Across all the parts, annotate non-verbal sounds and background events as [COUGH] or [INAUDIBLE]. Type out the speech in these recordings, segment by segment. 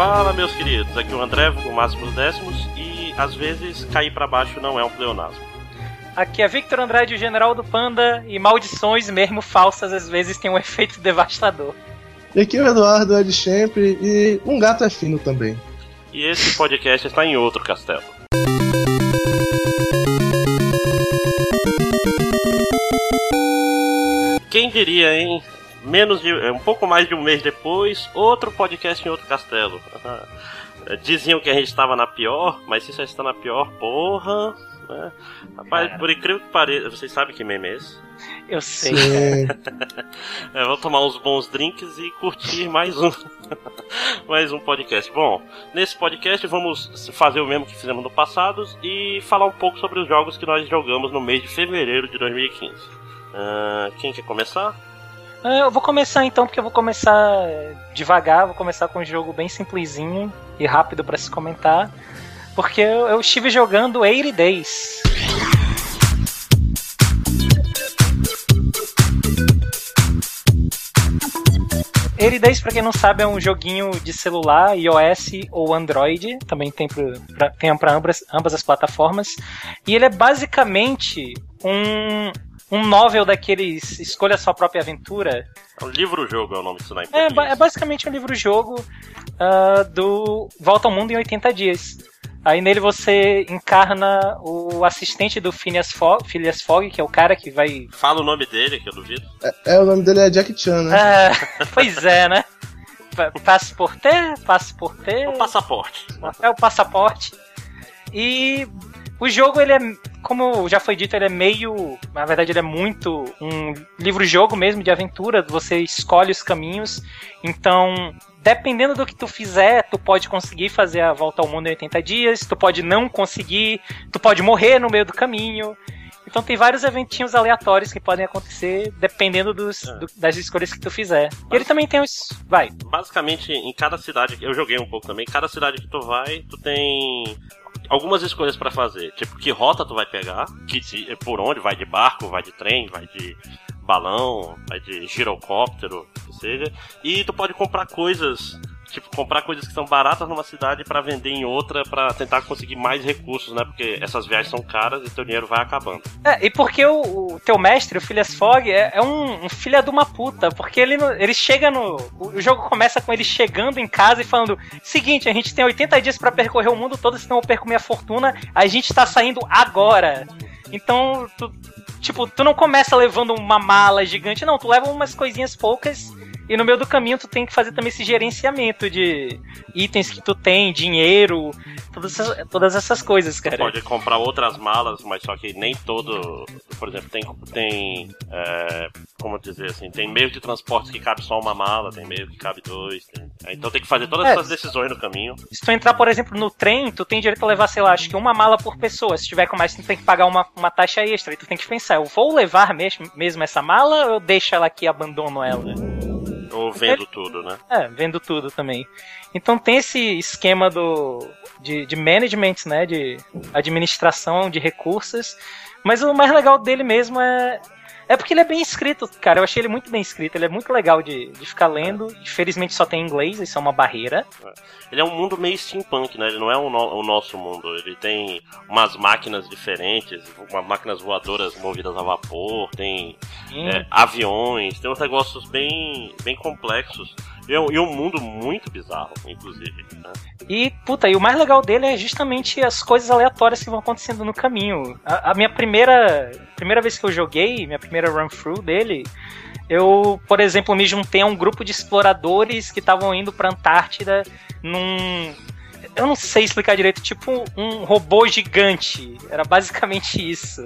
Fala, meus queridos. Aqui é o André, com máximos décimos, e às vezes cair para baixo não é um pleonasmo. Aqui é Victor Andrade, o general do Panda, e maldições, mesmo falsas, às vezes têm um [LAUGHS] efeito devastador. E aqui é o Eduardo, é de sempre, e um gato é fino também. E esse podcast está em outro castelo. Quem diria, hein? Menos de. um pouco mais de um mês depois, outro podcast em outro castelo. [LAUGHS] Diziam que a gente estava na pior, mas se só está na pior, porra. Né? Rapaz, por incrível que pareça, vocês sabem que meme é esse? Eu sei. [LAUGHS] é, vou tomar uns bons drinks e curtir mais um [LAUGHS] mais um podcast. Bom, nesse podcast vamos fazer o mesmo que fizemos no passado e falar um pouco sobre os jogos que nós jogamos no mês de fevereiro de 2015. Uh, quem quer começar? Eu vou começar então, porque eu vou começar devagar, vou começar com um jogo bem simplesinho e rápido para se comentar. Porque eu, eu estive jogando 80 Days. Ele Days, pra quem não sabe, é um joguinho de celular, iOS ou Android. Também tem, pra ambas, ambas as plataformas. E ele é basicamente um, um novel daqueles Escolha Sua Própria Aventura. É um livro-jogo é o nome disso na é, é basicamente um livro-jogo uh, do Volta ao Mundo em 80 Dias. Aí nele você encarna o assistente do Phineas Fogg, Phileas Fogg, que é o cara que vai. Fala o nome dele, que eu duvido. É, é o nome dele é Jack Chan, né? É, pois é, né? Passaporte, passaporte. É o passaporte. É o passaporte. E o jogo, ele é, como já foi dito, ele é meio. Na verdade, ele é muito um livro-jogo mesmo de aventura. Você escolhe os caminhos. Então, dependendo do que tu fizer, tu pode conseguir fazer a volta ao mundo em 80 dias, tu pode não conseguir, tu pode morrer no meio do caminho. Então tem vários eventinhos aleatórios que podem acontecer dependendo dos, é. do, das escolhas que tu fizer. E ele também tem os. Vai. Basicamente, em cada cidade, eu joguei um pouco também, cada cidade que tu vai, tu tem algumas escolhas para fazer. Tipo, que rota tu vai pegar, que por onde, vai de barco, vai de trem, vai de balão, vai de girocóptero, que seja. E tu pode comprar coisas tipo, comprar coisas que são baratas numa cidade para vender em outra para tentar conseguir mais recursos, né? Porque essas viagens são caras e teu dinheiro vai acabando. É, e porque o, o teu mestre, o Phileas Fogg, é, é um, um filho de uma puta, porque ele, ele chega no... O jogo começa com ele chegando em casa e falando, seguinte, a gente tem 80 dias para percorrer o mundo todo, senão eu perco minha fortuna, a gente tá saindo agora. Então, tu, tipo, tu não começa levando uma mala gigante, não, tu leva umas coisinhas poucas e no meio do caminho tu tem que fazer também esse gerenciamento de itens que tu tem, dinheiro, todas essas, todas essas coisas, cara. Tu pode comprar outras malas, mas só que nem todo. Por exemplo, tem. tem é, como dizer assim, tem meio de transporte que cabe só uma mala, tem meio que cabe dois. Tem, então tem que fazer todas é, essas decisões no caminho. Se tu entrar, por exemplo, no trem, tu tem direito a levar, sei lá, acho que uma mala por pessoa. Se tiver com mais, tu tem que pagar uma, uma taxa extra. E tu tem que pensar, eu vou levar mesmo, mesmo essa mala ou eu deixo ela aqui e abandono ela? Ou vendo tudo, né? É, vendo tudo também. Então tem esse esquema do de, de management, né? De administração de recursos. Mas o mais legal dele mesmo é, é porque ele é bem escrito, cara. Eu achei ele muito bem escrito. Ele é muito legal de, de ficar lendo. Infelizmente só tem inglês, isso é uma barreira. Ele é um mundo meio steampunk, né? Ele não é o, no, o nosso mundo. Ele tem umas máquinas diferentes, umas máquinas voadoras movidas a vapor, tem é, aviões, tem uns negócios bem, bem complexos. E, é e um mundo muito bizarro, inclusive. Né? E, puta, e o mais legal dele é justamente as coisas aleatórias que vão acontecendo no caminho. A, a minha primeira, primeira vez que eu joguei, minha primeira run-through dele, eu, por exemplo, me juntei a um grupo de exploradores que estavam indo pra Antártida num. Eu não sei explicar direito, tipo um robô gigante. Era basicamente isso.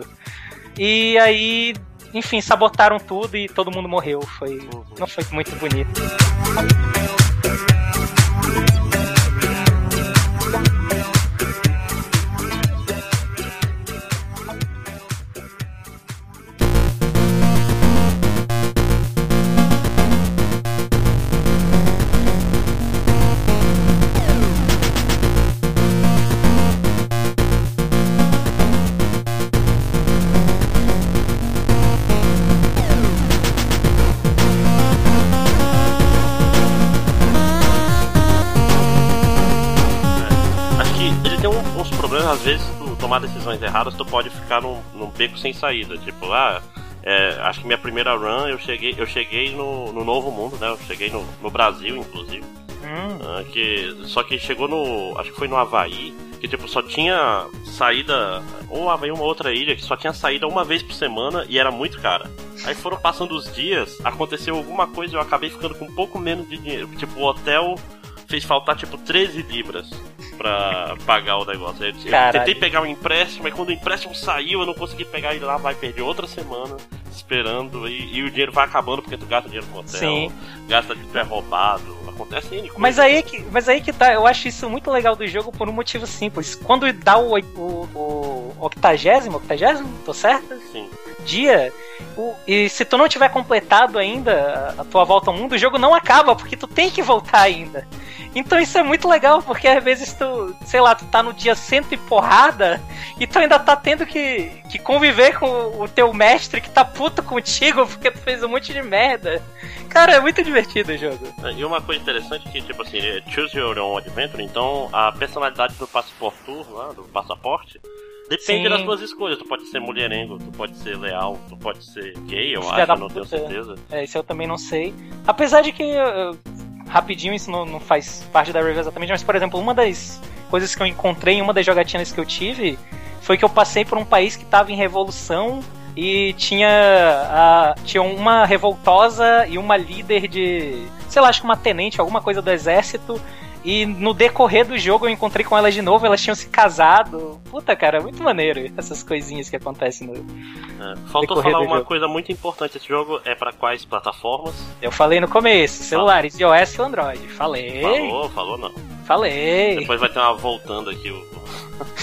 E aí enfim, sabotaram tudo e todo mundo morreu. Foi, não foi muito bonito. Vezes, tu tomar decisões erradas, tu pode ficar num, num beco sem saída. Tipo, ah, é, acho que minha primeira run eu cheguei, eu cheguei no, no Novo Mundo, né? Eu cheguei no, no Brasil, inclusive. Hum. Ah, que, só que chegou no. Acho que foi no Havaí. Que tipo, só tinha saída. Ou Havaí uma outra ilha, que só tinha saída uma vez por semana e era muito cara. Aí foram passando os dias, aconteceu alguma coisa e eu acabei ficando com um pouco menos de dinheiro. Tipo, o hotel fez faltar tipo 13 libras pra pagar o negócio. Eu, eu tentei pegar um empréstimo, mas quando o empréstimo saiu, eu não consegui pegar ele lá, vai perder outra semana esperando e, e, o dinheiro vai acabando porque tu gasta dinheiro com hotel, Sim. gasta de é roubado, acontece N Mas aí que, mas aí que tá, eu acho isso muito legal do jogo por um motivo simples. Quando dá o, o, o octagésimo, octagésimo, tô certo? Sim. Dia, o, e se tu não tiver completado ainda a tua volta ao mundo, o jogo não acaba, porque tu tem que voltar ainda. Então isso é muito legal, porque às vezes tu, sei lá, tu tá no dia cento e porrada e tu ainda tá tendo que, que conviver com o teu mestre que tá puto contigo [LAUGHS] porque tu fez um monte de merda. Cara, é muito divertido o jogo. E uma coisa interessante é que, tipo assim, é choose your own adventure, então a personalidade do passaporte lá, do passaporte, Depende Sim. das suas escolhas. Tu pode ser mulherengo, tu pode ser leal, tu pode ser gay, eu Filha acho, não tenho certeza. É, isso eu também não sei. Apesar de que rapidinho, isso não, não faz parte da review exatamente, mas, por exemplo, uma das coisas que eu encontrei em uma das jogatinas que eu tive foi que eu passei por um país que estava em revolução e tinha, a, tinha uma revoltosa e uma líder de, sei lá, acho que uma tenente, alguma coisa do exército, e no decorrer do jogo eu encontrei com elas de novo, elas tinham se casado. Puta, cara, muito maneiro essas coisinhas que acontecem no. É, faltou falar uma jogo. coisa muito importante: esse jogo é para quais plataformas? Eu falei no começo: celulares, iOS e Android. Falei. Falou, falou não. Falei. Depois vai ter uma voltando aqui o.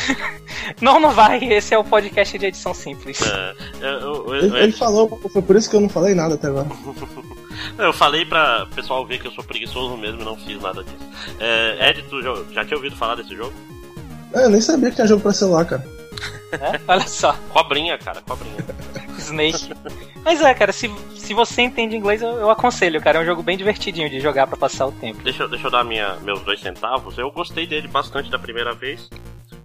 [LAUGHS] não, não vai. Esse é o podcast de edição simples. É, eu, eu, ele, ele falou, foi por isso que eu não falei nada até agora. [LAUGHS] Eu falei pra pessoal ver que eu sou preguiçoso mesmo e não fiz nada disso. É, Ed, tu já, já tinha ouvido falar desse jogo? É, eu nem sabia que tinha jogo pra celular, cara. É? Olha só. Cobrinha, cara, cobrinha. [LAUGHS] Snake. Mas é, cara, se, se você entende inglês, eu, eu, aconselho, cara. É um jogo bem divertidinho de jogar para passar o tempo. Deixa, deixa eu dar minha, meus dois centavos. Eu gostei dele bastante da primeira vez,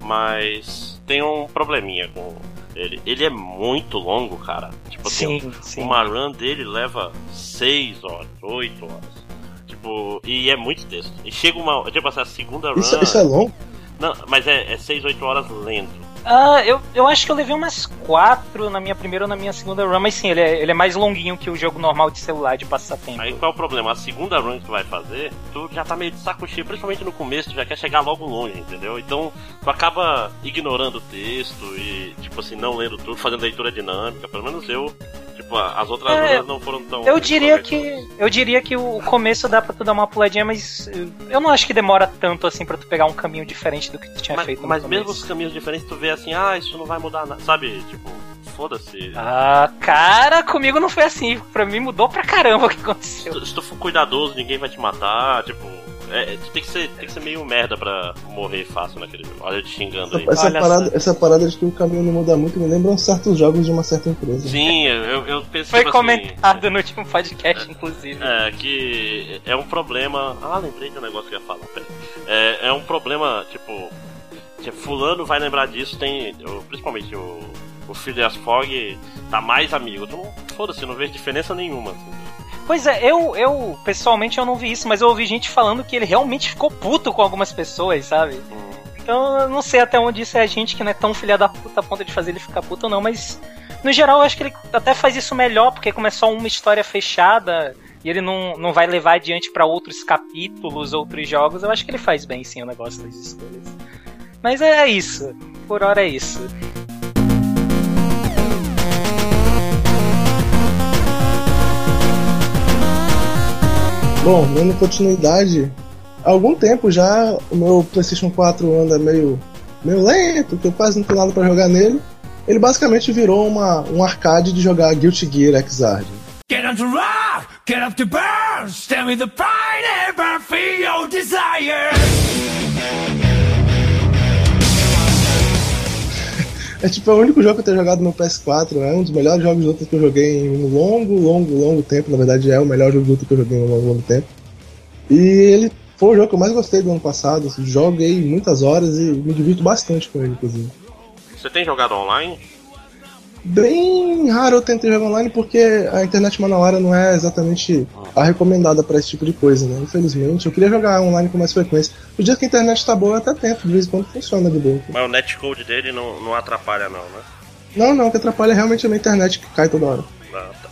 mas tem um probleminha com ele. Ele é muito longo, cara. Tipo assim, sim, sim. uma run dele leva 6 horas, 8 horas. Tipo, e é muito texto. E chega uma. Tipo assim, a segunda run. Isso, isso é longo? Não, mas é 6, é 8 horas lento. Ah, eu, eu acho que eu levei umas quatro na minha primeira ou na minha segunda run, mas sim, ele é, ele é mais longuinho que o jogo normal de celular de passatempo. Aí qual é o problema? A segunda run que tu vai fazer, tu já tá meio de saco cheio, principalmente no começo, tu já quer chegar logo longe, entendeu? Então tu acaba ignorando o texto e, tipo assim, não lendo tudo, fazendo leitura dinâmica, pelo menos eu Tipo, as outras é, não foram tão. Eu diria que. Eu diria que o começo dá pra tu dar uma puladinha, mas eu não acho que demora tanto assim pra tu pegar um caminho diferente do que tu tinha mas, feito. Mas mesmo os caminhos diferentes, tu vê assim, ah, isso não vai mudar nada. Sabe, tipo, foda-se. Ah, cara, comigo não foi assim. Pra mim mudou pra caramba o que aconteceu. Se se tu for cuidadoso, ninguém vai te matar, tipo é, tu tem que, ser, tem que ser meio merda pra morrer fácil naquele jogo. Olha te xingando aí. Essa, parada, essa parada de que o caminho não muda muito me lembra certos jogos de uma certa empresa. Sim, eu, eu penso Foi tipo assim, comentado assim, no último podcast, é, inclusive. É, que é um problema. Ah, lembrei de um negócio que eu ia falar. É, é um problema, tipo. Que fulano vai lembrar disso, tem. Principalmente o, o Phileas Fogg tá mais amigo. Então, foda-se, não vejo diferença nenhuma. Assim. Pois é, eu, eu pessoalmente eu não vi isso, mas eu ouvi gente falando que ele realmente ficou puto com algumas pessoas, sabe? Hum. Então eu não sei até onde isso é a gente que não é tão filha da puta a ponto de fazer ele ficar puto ou não, mas no geral eu acho que ele até faz isso melhor, porque como é só uma história fechada e ele não, não vai levar adiante para outros capítulos, outros jogos, eu acho que ele faz bem sim o negócio das escolhas. Mas é isso, por hora é isso. Bom, dando continuidade, há algum tempo já o meu PlayStation 4 anda meio, meio lento, que eu quase não tenho nada para jogar nele. Ele basicamente virou uma, um arcade de jogar Guilty Gear Xrd. Get on to rock, get up to burn, stand with the fire, never feel your desire. É tipo, é o único jogo que eu tenho jogado no PS4, é um dos melhores jogos de luta que eu joguei em um longo, longo, longo tempo. Na verdade, é o melhor jogo de luta que eu joguei em um longo, longo tempo. E ele foi o jogo que eu mais gostei do ano passado. Joguei muitas horas e me divirto bastante com ele, inclusive. Você tem jogado online? Bem raro eu tentei jogar online porque a internet manauara não é exatamente a recomendada para esse tipo de coisa, né? Infelizmente. Eu queria jogar online com mais frequência. O dia que a internet tá boa, até tempo, de vez em quando funciona de boa. Mas o netcode dele não, não atrapalha, não, né? Não, não, o que atrapalha é realmente a minha internet que cai toda hora. Ah, tá.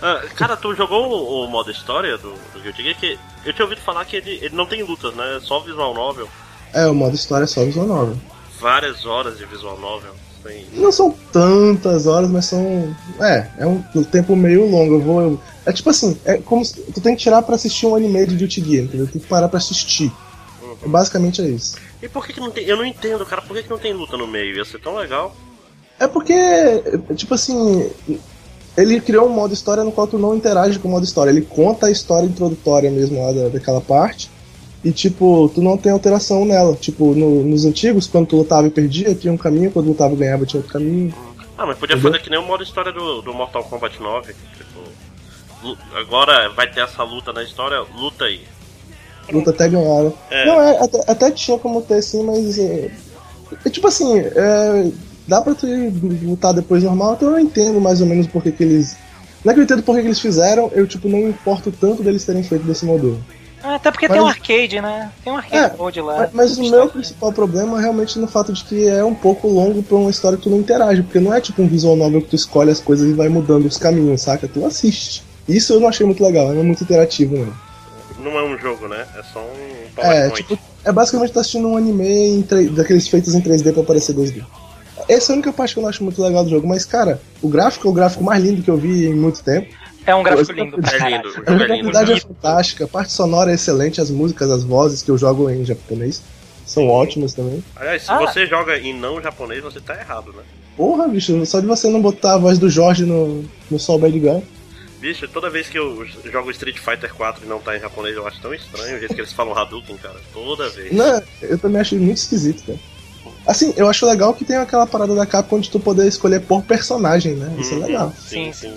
Ah, cara, tu jogou o, o modo história do, do Guilty Gear? Que eu tinha ouvido falar que ele, ele não tem lutas, né? É só visual novel. É, o modo história é só visual novel. Várias horas de visual novel. Não são tantas horas, mas são. É, é um, um tempo meio longo. Eu vou. eu- é tipo assim, é como se, tu tem que tirar pra assistir um anime de Guilty Gear, entendeu? Tem que parar pra assistir. Uhum. Basicamente é isso. E por que, que não tem. Eu não entendo, cara, por que, que não tem luta no meio? Ia ser tão legal. É porque, tipo assim, ele criou um modo história no qual tu não interage com o modo história. Ele conta a história introdutória mesmo lá da, daquela parte. E, tipo, tu não tem alteração nela. Tipo, no- nos antigos, quando tu lutava e perdia, tinha um caminho, quando lutava e ganhava, tinha outro caminho. Ah, mas podia Entendeu? fazer que nem o modo história do, do Mortal Kombat 9. Tipo, agora vai ter essa luta na história, luta aí. Luta até ganhar, né? É. Não, é, até, até tinha como ter sim, mas. É, é tipo assim, é, dá pra tu lutar depois normal, então eu entendo mais ou menos por que eles. Não é que eu entendo por que eles fizeram, eu tipo não importo tanto deles terem feito desse modo. Ah, Até porque Mas- tem um arcade, né? Tem um arcade É, mode lá. Mas, mas o meu principal problema é realmente no fato de que é um pouco longo pra uma história que tu não interage, porque não é tipo um visual novel que tu escolhe as coisas e vai mudando os caminhos, saca? Tu assiste. Isso eu não achei muito legal, não é muito interativo, não. Não é um jogo, né? É só um É, PowerPoint. tipo, é basicamente tá assistindo um anime em 3 daqueles feitos em 3D pra parecer 2D. Essa é a única parte que eu não acho muito legal do jogo, mas cara, o gráfico é o gráfico mais lindo que eu vi em muito tempo. É um gráfico lindo. é pra [LAUGHS] É lindo, o A é lindo. é fantástica, a parte sonora é excelente, as músicas, as vozes que eu jogo em japonês são ótimas também. Aliás, se Ah. você joga em não japonês, você tá errado, né? Porra, bicho, só de você não botar a voz do Jorge no, no Sol Bad Guy. Bicho, toda vez que eu jogo Street Fighter 4 e não tá em japonês, eu acho tão estranho o jeito que eles falam Hadouken, cara. Toda vez. Não, eu também achei muito esquisito, cara. Assim, eu acho legal que tem aquela parada da Capcom de tu poder escolher por personagem, né? Isso é Uhum, legal. Sim, Sim, sim.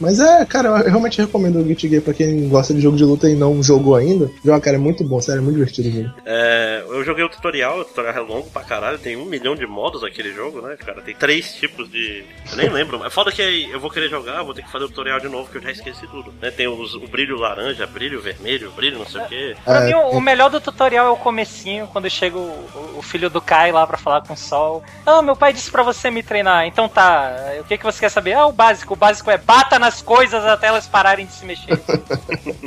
Mas é, cara, eu realmente recomendo o Guilty Gear pra quem gosta de jogo de luta e não jogou ainda. Joga, cara, é muito bom, sério, é muito divertido mesmo. É, eu joguei o tutorial, o tutorial é longo pra caralho, tem um milhão de modos aquele jogo, né, cara? Tem três tipos de. Eu nem lembro, mas foda que aí eu vou querer jogar, vou ter que fazer o tutorial de novo, que eu já esqueci tudo. Né? Tem os- o brilho laranja, brilho vermelho, brilho não sei o quê. Pra É, mim, o, o melhor do tutorial é o comecinho, quando chega o, o- filho do Kai lá pra falar com o Sol. Ah, meu pai disse pra você me treinar. Então tá, o que, que você quer saber? Ah, o básico. O básico é bata nas coisas até elas pararem de se mexer. [LAUGHS]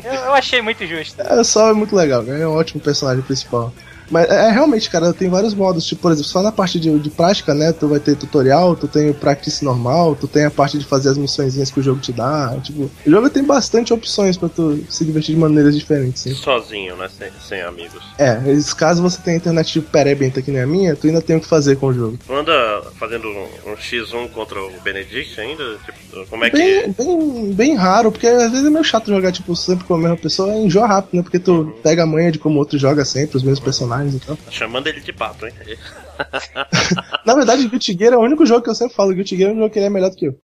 eu, eu achei muito justo. É, o Sol é muito legal, cara, é um ótimo personagem principal. Mas é, é, realmente, cara, tem vários modos, tipo, por exemplo, só na parte de, de prática, né? Tu vai ter tutorial, tu tem o practice normal, tu tem a parte de fazer as missõezinhas que o jogo te dá. Tipo, o jogo tem bastante opções pra tu se divertir de maneiras diferentes. Sim. Sozinho, né? Sem, sem amigos. É, caso você tenha internet tipo perebenta que nem a minha, tu ainda tem o que fazer com o jogo. Tu anda fazendo um, um X1 contra o Benedict ainda? Tipo, como é que. Bem, bem, bem raro, porque às vezes é meio chato jogar, tipo, sempre com a mesma pessoa, é enjoa rápido, né? Porque tu pega a manha de como o outro joga sempre, os mesmos personagens e tal. Tá chamando ele de pato, hein? [LAUGHS] Na verdade, Guilty Gear é o único jogo que eu sempre falo, Guilty Gear é um jogo que ele é melhor do que eu.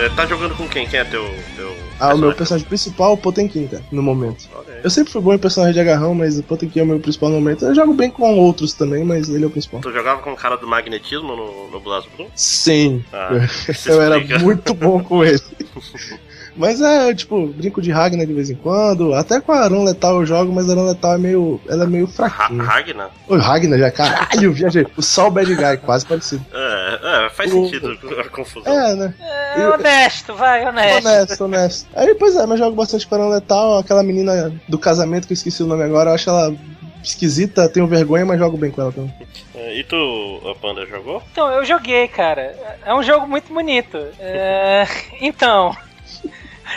É, tá jogando com quem? Quem é teu. teu Ah, o meu personagem principal é o Potenkin, cara, no momento. Aí. Eu sempre fui bom em personagem de agarrão, mas o Potenkin é o meu principal no momento. Eu jogo bem com outros também, mas ele é o principal. Tu jogava com o cara do magnetismo no, no BlazBlue? Sim, Ah, isso [LAUGHS] eu era muito bom com ele. [LAUGHS] Mas é, tipo, brinco de Ragnar de vez em quando. Até com a Aran Letal eu jogo, mas a Aran Letal é meio. Ela é meio Ra fraquinha. Ragnar? O Ragnar já, caralho, [LAUGHS] viajei. O Sol Bad Guy, quase parecido. É, é, faz O- sentido a confusão. É, né? É, honesto, vai, honesto. Honesto, honesto. Aí, pois é, mas jogo bastante com a Aran Letal. Aquela menina do casamento que eu esqueci o nome agora, eu acho ela esquisita, tenho vergonha, mas jogo bem com ela também. É, E tu, a Panda, jogou? Então, eu joguei, cara. É um jogo muito bonito. É, [LAUGHS] Então.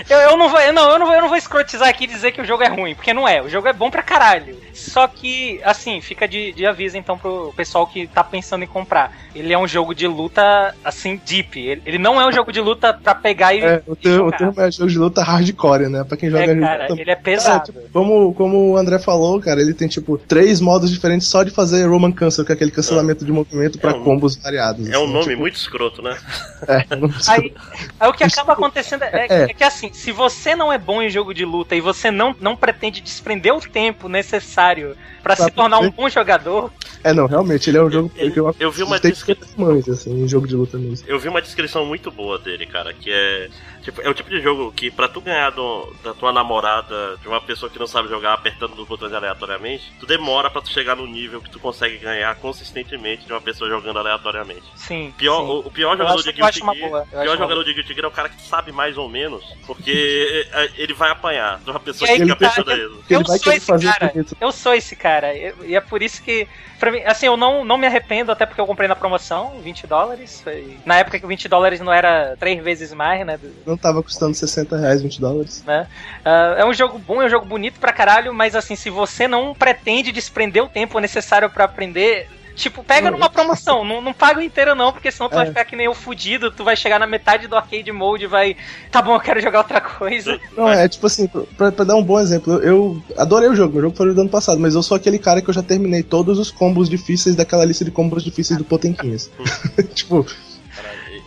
Eu, eu, não vou, não, eu não vou, eu não vou escrotizar aqui e dizer que o jogo é ruim, porque não é. O jogo é bom pra caralho. Só que, assim, fica de, de aviso então pro pessoal que tá pensando em comprar. Ele é um jogo de luta, assim, deep. Ele, ele não é um jogo de luta pra pegar e. É, o, termo, termo é jogo de luta hardcore, né? Pra quem joga é, cara, ele é pesado. É, tipo, como, como o André falou, cara, ele tem, tipo, três modos diferentes só de fazer Roman Cancel, que é aquele cancelamento de movimento pra um, combos variados. É um assim, nome tipo... muito escroto, né? [LAUGHS] É, aí, aí o que acaba acontecendo é, é, é que assim, se você não é bom em jogo de luta e você não, não pretende desprender o tempo necessário para se tornar um bom jogador. É, não, realmente, ele é um jogo ele, que eu, eu vi uma descrição. assim, em jogo de luta mesmo. Eu vi uma descrição muito boa dele, cara, que é. Tipo, é o tipo de jogo que, pra tu ganhar do, da tua namorada, de uma pessoa que não sabe jogar apertando os botões aleatoriamente, tu demora pra tu chegar no nível que tu consegue ganhar consistentemente de uma pessoa jogando aleatoriamente. Sim. Pior, sim. O, o, pior jogador de Guilty Gear. O pior jogador de Guilty Gear é o cara que sabe mais ou menos, porque [LAUGHS] é, ele vai apanhar de uma pessoa que fica apertando ele. Eu, eu sou esse cara. Eu sou esse cara. E é por isso que Pra mim, assim, eu não, não me arrependo, até porque eu comprei na promoção, 20 dólares. Foi... Na época que 20 dólares não era três vezes mais, né? Não tava custando 60 reais, 20 dólares. Né? Uh, é um jogo bom, é um jogo bonito pra caralho, mas assim, se você não pretende desprender o tempo necessário para aprender, Tipo, pega numa promoção, não, não paga o inteiro não, porque senão tu é. vai ficar que nem o fudido, tu vai chegar na metade do arcade mode e vai. Tá bom, eu quero jogar outra coisa. Não, é tipo assim, pra, pra dar um bom exemplo, eu adorei o jogo, o jogo foi do ano passado, mas eu sou aquele cara que eu já terminei todos os combos difíceis daquela lista de combos difíceis do Potenquinhas. [LAUGHS] tipo,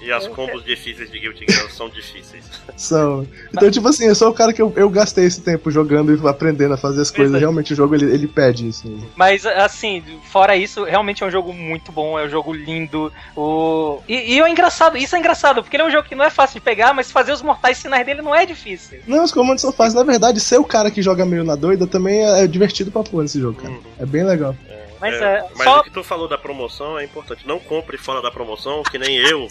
e as combos difíceis de Guilty Gear são difíceis. [LAUGHS] São. Então, tipo assim, eu sou o cara que eu, eu gastei esse tempo jogando e aprendendo a fazer as coisas. É. Realmente o jogo ele, ele pede isso. Mas, assim, fora isso, realmente é um jogo muito bom, é um jogo lindo. O... E, e é engraçado, isso é engraçado, porque ele é um jogo que não é fácil de pegar, mas fazer os mortais sinais dele não é difícil. Não, os comandos são fáceis. Na verdade, ser o cara que joga meio na doida também é, é divertido pra pôr nesse jogo, cara. Uhum. É bem legal. É. Mas, é, é, mas só... o que tu falou da promoção é importante. Não compre fora da promoção, que nem eu.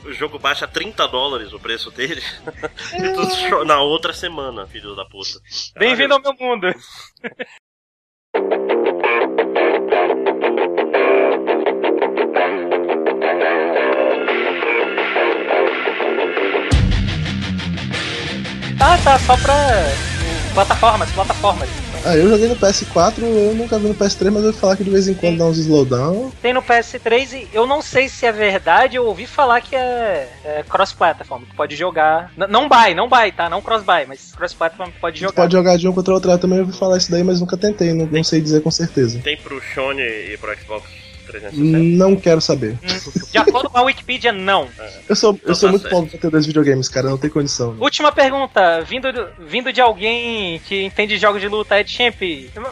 que o jogo baixa 30 dólares o preço dele. [LAUGHS] e tu na outra semana, filho da puta. Bem-vindo ao meu mundo. Ah, tá, só pra plataformas, plataformas. Ah, eu joguei no PS4, eu nunca vi no PS3, mas eu vou falar que de vez em quando Sim. dá uns slowdown. Tem no PS3 e eu não sei se é verdade, eu ouvi falar que é, é cross-platform, que pode jogar. N não buy, não buy, tá? Não cross-buy, mas cross-platform pode jogar. Pode jogar de um contra o outro, eu também ouvi falar isso daí, mas nunca tentei, não, não sei dizer com certeza. Tem pro Sony e pro Xbox 360? Não quero saber. De acordo com a Wikipedia, não. Eu sou, eu sou tá muito pobre pra ter dois videogames, cara, não tem condição. Né? Última pergunta, vindo, vindo de alguém que entende jogos de luta, Ed Champ,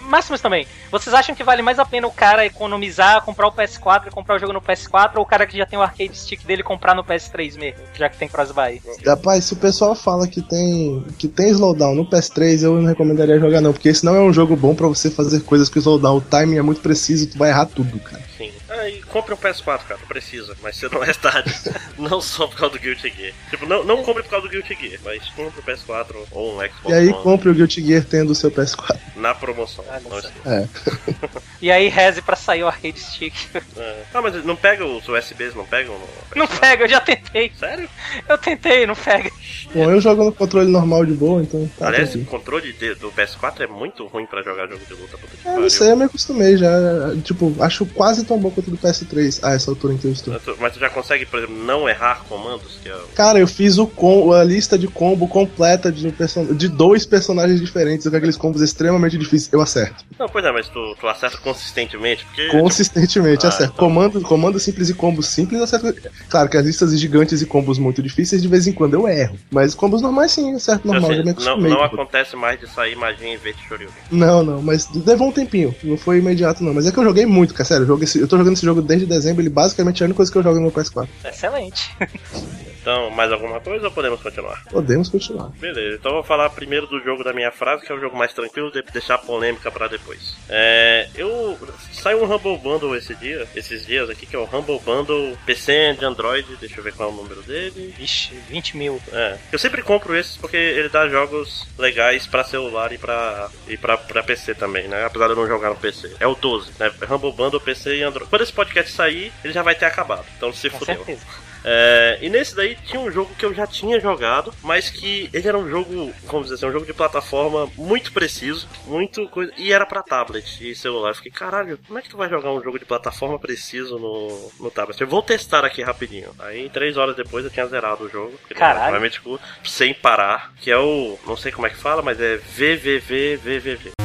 Máximos também, vocês acham que vale mais a pena o cara economizar, comprar o PS4 e comprar o jogo no PS4, ou o cara que já tem o arcade stick dele comprar no PS3 mesmo, já que tem cross-buy? Rapaz, se o pessoal fala que tem, que tem slowdown no PS3, eu não recomendaria jogar não, porque esse não é um jogo bom para você fazer coisas que o slowdown, o timing é muito preciso, tu vai errar tudo, cara. Ah, e compre um PS4, cara, precisa, mas você não é tarde. [LAUGHS] não só por causa do Guilty Gear. Tipo, não, não compre por causa do Guilty Gear, mas compre o PS4 ou um Xbox E aí One. compre o Guilty Gear tendo o seu PS4. Na promoção. Ah, não é. [LAUGHS] e aí reze pra sair o arcade stick. É. Ah, mas não pega os USBs, não pegam? Não pega, eu já tentei. Sério? Eu tentei, não pega. Bom, eu jogo no controle normal de boa, então. Tá Aliás, o controle de, do PS4 é muito ruim pra jogar jogo de luta. Ah, não sei, eu me acostumei já. Tipo, acho quase tão bom quanto do PS3 a essa altura em que eu estou. Mas tu já consegue, por exemplo, não errar comandos? Que é. Cara, eu fiz o com, a lista de combo completa de, person... de dois personagens diferentes, com aqueles combos extremamente difíceis. Eu acerto. Não, pois é, mas tu, tu acerta consistentemente? Porque, consistentemente, tipo... acerto. Então... Comando, comando simples e combos simples, acerto. Claro que as listas gigantes e combos muito difíceis, de vez em quando eu erro. Mas combos normais, sim, acerto normal. Assim, não, não acontece mais de sair magia em vez de Shoryuken. Não, não, mas levou um tempinho. Não foi imediato, não. Mas é que eu joguei muito, cara. Sério, eu, joguei eu tô jogando esse jogo desde dezembro, ele basicamente é a única coisa que eu jogo no meu PS4. Excelente. [LAUGHS] Então, mais alguma coisa ou podemos continuar? Podemos continuar. Beleza, então eu vou falar primeiro do jogo da minha frase, que é o jogo mais tranquilo, de deixar a polêmica para depois. É, eu saiu um Humble Bundle esse dia, esses dias aqui, que é o Humble Bundle PC de Android, deixa eu ver qual é o número dele. Vixe, 20 mil. É, eu sempre compro esses porque ele dá jogos legais para celular e para e pra, pra PC também, né? Apesar de eu não jogar no PC. É o 12, né? Humble Bundle, PC e Android. Quando esse podcast sair, ele já vai ter acabado, então se Com fudeu. Certeza. É, e nesse daí tinha um jogo que eu já tinha jogado, mas que ele era um jogo, vamos dizer assim, um jogo de plataforma muito preciso, muito coisa. E era pra tablet e celular. Eu fiquei, caralho, como é que tu vai jogar um jogo de plataforma preciso no, no tablet? Eu vou testar aqui rapidinho. Aí, três horas depois, eu tinha zerado o jogo. Caralho. Realmente, sem parar, que é o. Não sei como é que fala, mas é VVVVVV.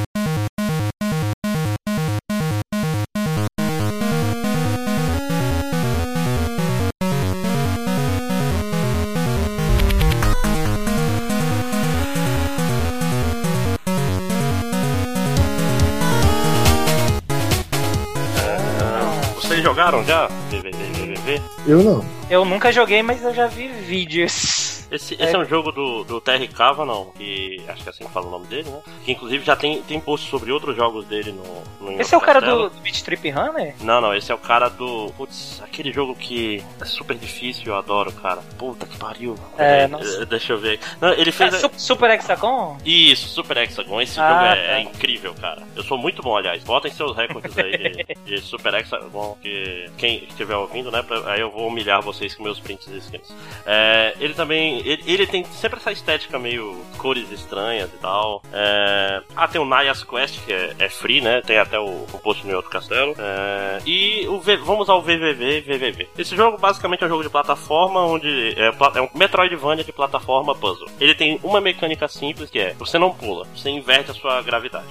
Jogaram já? VVVVV? Eu não. Eu nunca joguei, mas eu já vi vídeos. Esse, esse é. um jogo do, do Terry Cavanagh, que acho que é assim que fala o nome dele, né? Que inclusive já tem, tem post sobre outros jogos dele no, no Esse é o cara do, do Beat Trip Runner? Não, não, esse é o cara do. Putz, aquele jogo que é super difícil, eu adoro, cara. Puta que pariu. É, é não Deixa eu ver. Não, ele fez. É, Super Hexagon? Isso, Super Hexagon. Esse Ah, jogo é, tá. é incrível, cara. Eu sou muito bom, aliás. Botem seus recordes aí de, de Super Hexagon, que quem estiver ouvindo, né? pra- aí eu vou humilhar vocês com meus prints e skins. É, ele também. Ele, ele tem sempre essa estética meio cores estranhas e tal. É, ah, tem o Naya's Quest, que é, é free, né? Tem até o, o no outro castelo. É, e o V- vamos ao VVV VVV. Esse jogo basicamente é um jogo de plataforma onde é, é um Metroidvania de plataforma puzzle. Ele tem uma mecânica simples que é: você não pula, você inverte a sua gravidade.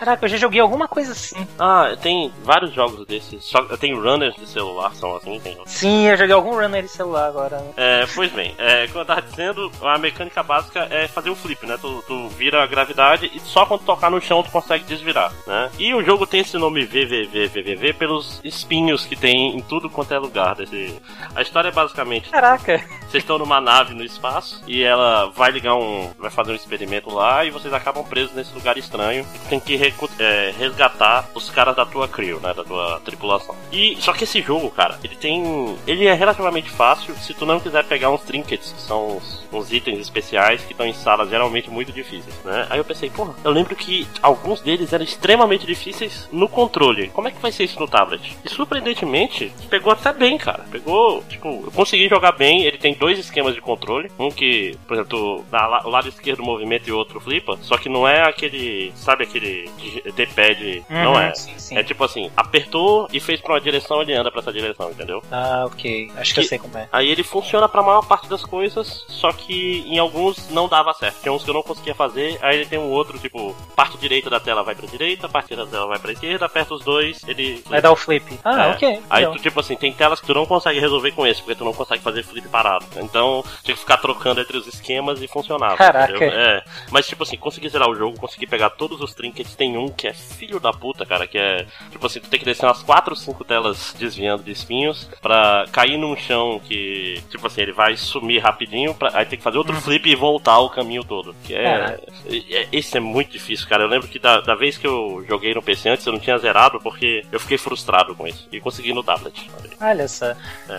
Caraca, eu já joguei alguma coisa assim. Ah, tem vários jogos desses. Só, tem runners de celular, são assim, tem. Sim, eu joguei algum runner de celular agora. É, pois bem, é, como eu tava dizendo, a mecânica básica é fazer o flip, né? Tu, tu vira a gravidade e só quando tocar no chão tu consegue desvirar, né? E o jogo tem esse nome VVVVVV pelos espinhos que tem em tudo quanto é lugar desse. A história é basicamente Caraca. vocês estão numa nave no espaço e ela vai ligar um. vai fazer um experimento lá e vocês acabam presos nesse lugar estranho. Tem que é, resgatar os caras da tua crew, né? Da tua tripulação. E só que esse jogo, cara, ele tem. Ele é relativamente fácil se tu não quiser pegar uns trinkets, que são uns, uns itens especiais que estão em salas geralmente muito difíceis, né? Aí eu pensei, porra, eu lembro que alguns deles eram extremamente difíceis no controle. Como é que vai ser isso no tablet? E surpreendentemente, pegou até bem, cara. Pegou, tipo, eu consegui jogar bem. Ele tem dois esquemas de controle. Um que, por exemplo, tu dá o lado esquerdo movimento e outro flipa. Só que não é aquele, sabe aquele digi- D-pad, não Uhum, é. Sim, sim. É tipo assim, apertou e fez pra uma direção, ele anda pra essa direção, entendeu? Ah, ok. Acho que, Que- eu sei como é. Aí ele funciona pra maior parte das coisas, só que em alguns não dava certo. Tinha uns que eu não conseguia fazer, aí ele tem um outro, tipo, parte direita da tela vai pra direita, parte da tela vai pra esquerda, aperta os dois, ele. Vai dar o flip. Ah, É. ok. Aí legal. tu, tipo assim, tem telas que tu não consegue resolver com esse, porque tu não consegue fazer flip parado. Então, tinha que ficar trocando entre os esquemas e funcionava. Caraca. É. Mas, tipo assim, consegui zerar o jogo, consegui pegar todos os trinkets. Tem um que é filho da puta, cara, que é, tipo assim, tu tem que descer umas 4 ou 5 telas desviando de espinhos pra cair num chão que, tipo assim, ele vai sumir rapidinho, pra, aí tem que fazer outro flip e voltar o caminho todo. Que é, Caraca. é- Esse é muito difícil, cara. Eu lembro que da, da vez que eu joguei no PC antes, eu não tinha zerado porque eu fiquei frustrado com isso. E consegui no tablet. Olha só.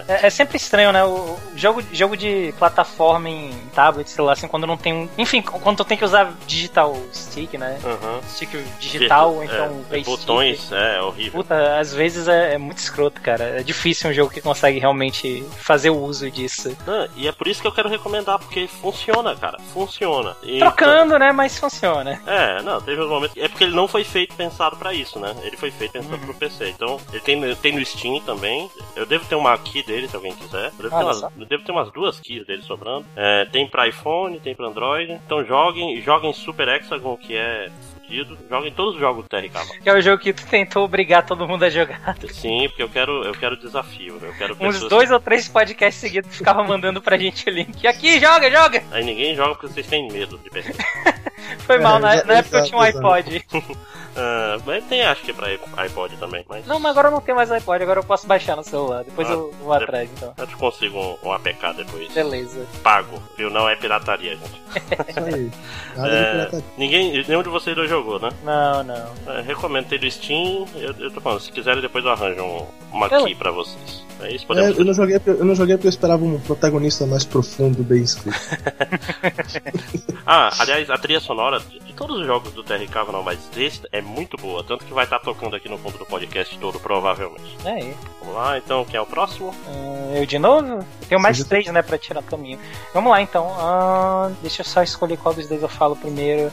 É. é sempre estranho, né? O o jogo, jogo de plataforma em tablet, celular, assim, quando não tem um. Enfim, quando tu tem que usar digital stick, né? Uhum. Stick digital, ou É, então é, botões, é, é horrível. Puta, às vezes é, é muito escroto, cara. É difícil um jogo que consegue realmente fazer o uso disso. E é por isso que eu quero recomendar, porque funciona, cara. Funciona. E- Trocando, né? Mas funciona. É, não, teve uns momentos. É porque ele não foi feito pensado pra isso, né? Ele foi feito pensado Uhum. pro PC. Então, ele tem, tem no Steam também. Eu devo ter uma key dele, se alguém quiser. Eu devo, ter umas, eu devo ter umas duas keys dele sobrando. É, tem pra iPhone, tem pra Android. Então joguem, joguem Super Hexagon, que é fudido. Joguem todos os jogos do TRK. Que é o jogo que tu tentou obrigar todo mundo a jogar. Sim, porque eu quero, eu quero desafio. né? Eu quero Uns dois ou três podcasts seguidos ficava mandando pra gente o link. E aqui, joga, joga! Aí ninguém joga porque vocês têm medo de perder. [LAUGHS] Foi É, mal, na, na época eu tinha um iPod. [LAUGHS] Ah, mas tem acho que pra iPod também, mas. Não, mas agora eu não tenho mais iPod, agora eu posso baixar no celular. Depois Ah, eu vou atrás, então. Eu te consigo um, um APK depois. Beleza. Pago, viu? Não é pirataria, gente. [LAUGHS] Isso aí. Nada de É, pirataria. ninguém, nenhum de vocês dois jogou, né? Não, não. É, recomendo ter do Steam. Eu, eu tô falando, se quiserem depois eu arranjo um- uma Beleza. key pra vocês. É É, eu, não joguei, porque- eu não joguei porque eu esperava um protagonista mais profundo, bem escrito. [LAUGHS] Ah, aliás, a trilha sonora de todos os jogos do TRK, não, mas desse é muito boa. Tanto que vai estar tocando aqui no fundo do podcast todo, provavelmente. É aí. Vamos lá, então, quem é o próximo? Ah, eu de novo? Eu tenho mais Sim. três, né, pra tirar caminho. Vamos lá, então. Ah, deixa eu só escolher qual dos dois eu falo primeiro.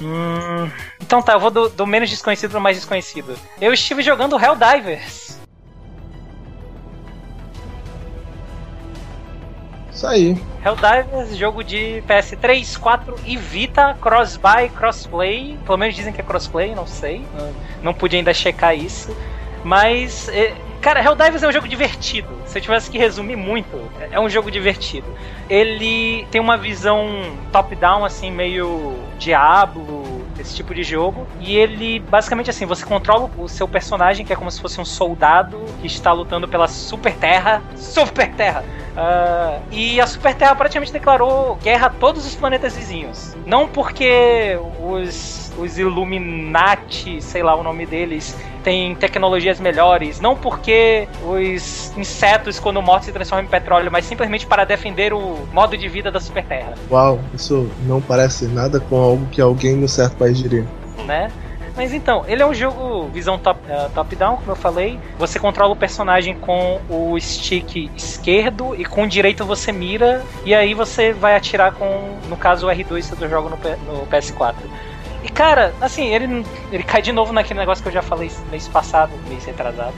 Hum, então tá, eu vou do, do menos desconhecido pro mais desconhecido. Eu estive jogando Helldivers. Isso aí. Helldivers, jogo de PS3, 4 e Vita, cross-buy, crossplay. Pelo menos dizem que é crossplay, não sei. Não, não pude ainda checar isso. Mas, é, cara, Helldivers é um jogo divertido. Se eu tivesse que resumir muito, é um jogo divertido. Ele tem uma visão top-down, assim, meio Diablo, esse tipo de jogo. E ele, basicamente assim, você controla o seu personagem, que é como se fosse um soldado que está lutando pela Super Terra. Super Terra! Ah, e a Super Terra praticamente declarou guerra a todos os planetas vizinhos. Não porque os, os Illuminati, sei lá o nome deles, têm tecnologias melhores. Não porque os insetos, quando mortos, se transformam em petróleo, mas simplesmente para defender o modo de vida da Super Terra. Uau, isso não parece nada com algo que alguém no certo país diria. né? Mas então, ele é um jogo visão top, eh, top-down, como eu falei. Você controla o personagem com o stick esquerdo e com o direito você mira. E aí você vai atirar com, no caso, o R2 se tu joga no, no PS4. E cara, assim, ele, ele cai de novo naquele negócio que eu já falei mês passado, mês retrasado.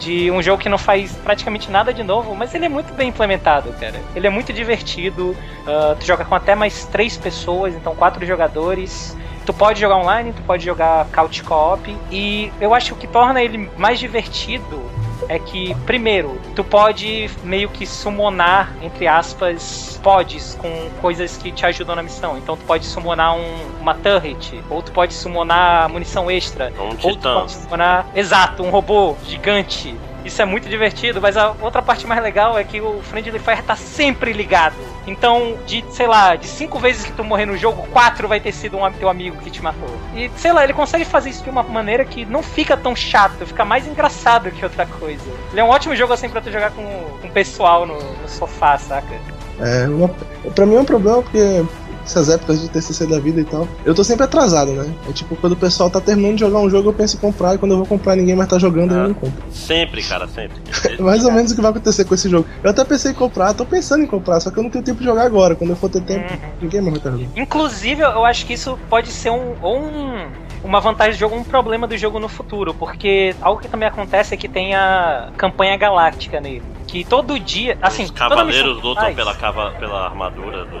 De um jogo que não faz praticamente nada de novo, mas ele é muito bem implementado, cara. Ele é muito divertido. ah, tu joga com até mais três pessoas, então quatro jogadores. Tu pode jogar online, tu pode jogar couch co-op. E eu acho que o que torna ele mais divertido é que, primeiro, tu pode meio que summonar, entre aspas, pods com coisas que te ajudam na missão. Então tu pode summonar um, uma turret, ou tu pode summonar munição extra, Um ou tu titã. pode summonar, exato, um robô gigante. Isso é muito divertido, mas a outra parte mais legal é que o Friendly Fire tá sempre ligado. Então, de, sei lá, de cinco vezes que tu morrer no jogo, quatro vai ter sido um teu amigo que te matou. E, sei lá, ele consegue fazer isso de uma maneira que não fica tão chato, fica mais engraçado que outra coisa. Ele é um ótimo jogo assim pra tu jogar com, com o pessoal no, no sofá, saca? É, uma, pra mim é um problema porque essas épocas de TCC da vida e tal, eu tô sempre atrasado, né? É tipo, quando o pessoal tá terminando de jogar um jogo, eu penso em comprar, e quando eu vou comprar ninguém mais tá jogando, eu Ah. não compro. Sempre, cara, sempre. É [LAUGHS] mais ou menos o que vai acontecer com esse jogo. Eu até pensei em comprar, tô pensando em comprar, só que eu não tenho tempo de jogar agora. Quando eu for ter tempo, Uhum. ninguém mais vai estar jogando. Inclusive, eu acho que isso pode ser um, ou um, uma vantagem do jogo, um problema do jogo no futuro, porque algo que também acontece é que tem a campanha galáctica nele. Que todo dia, assim, Os cavaleiros lutam faz- pela, cava, pela armadura do.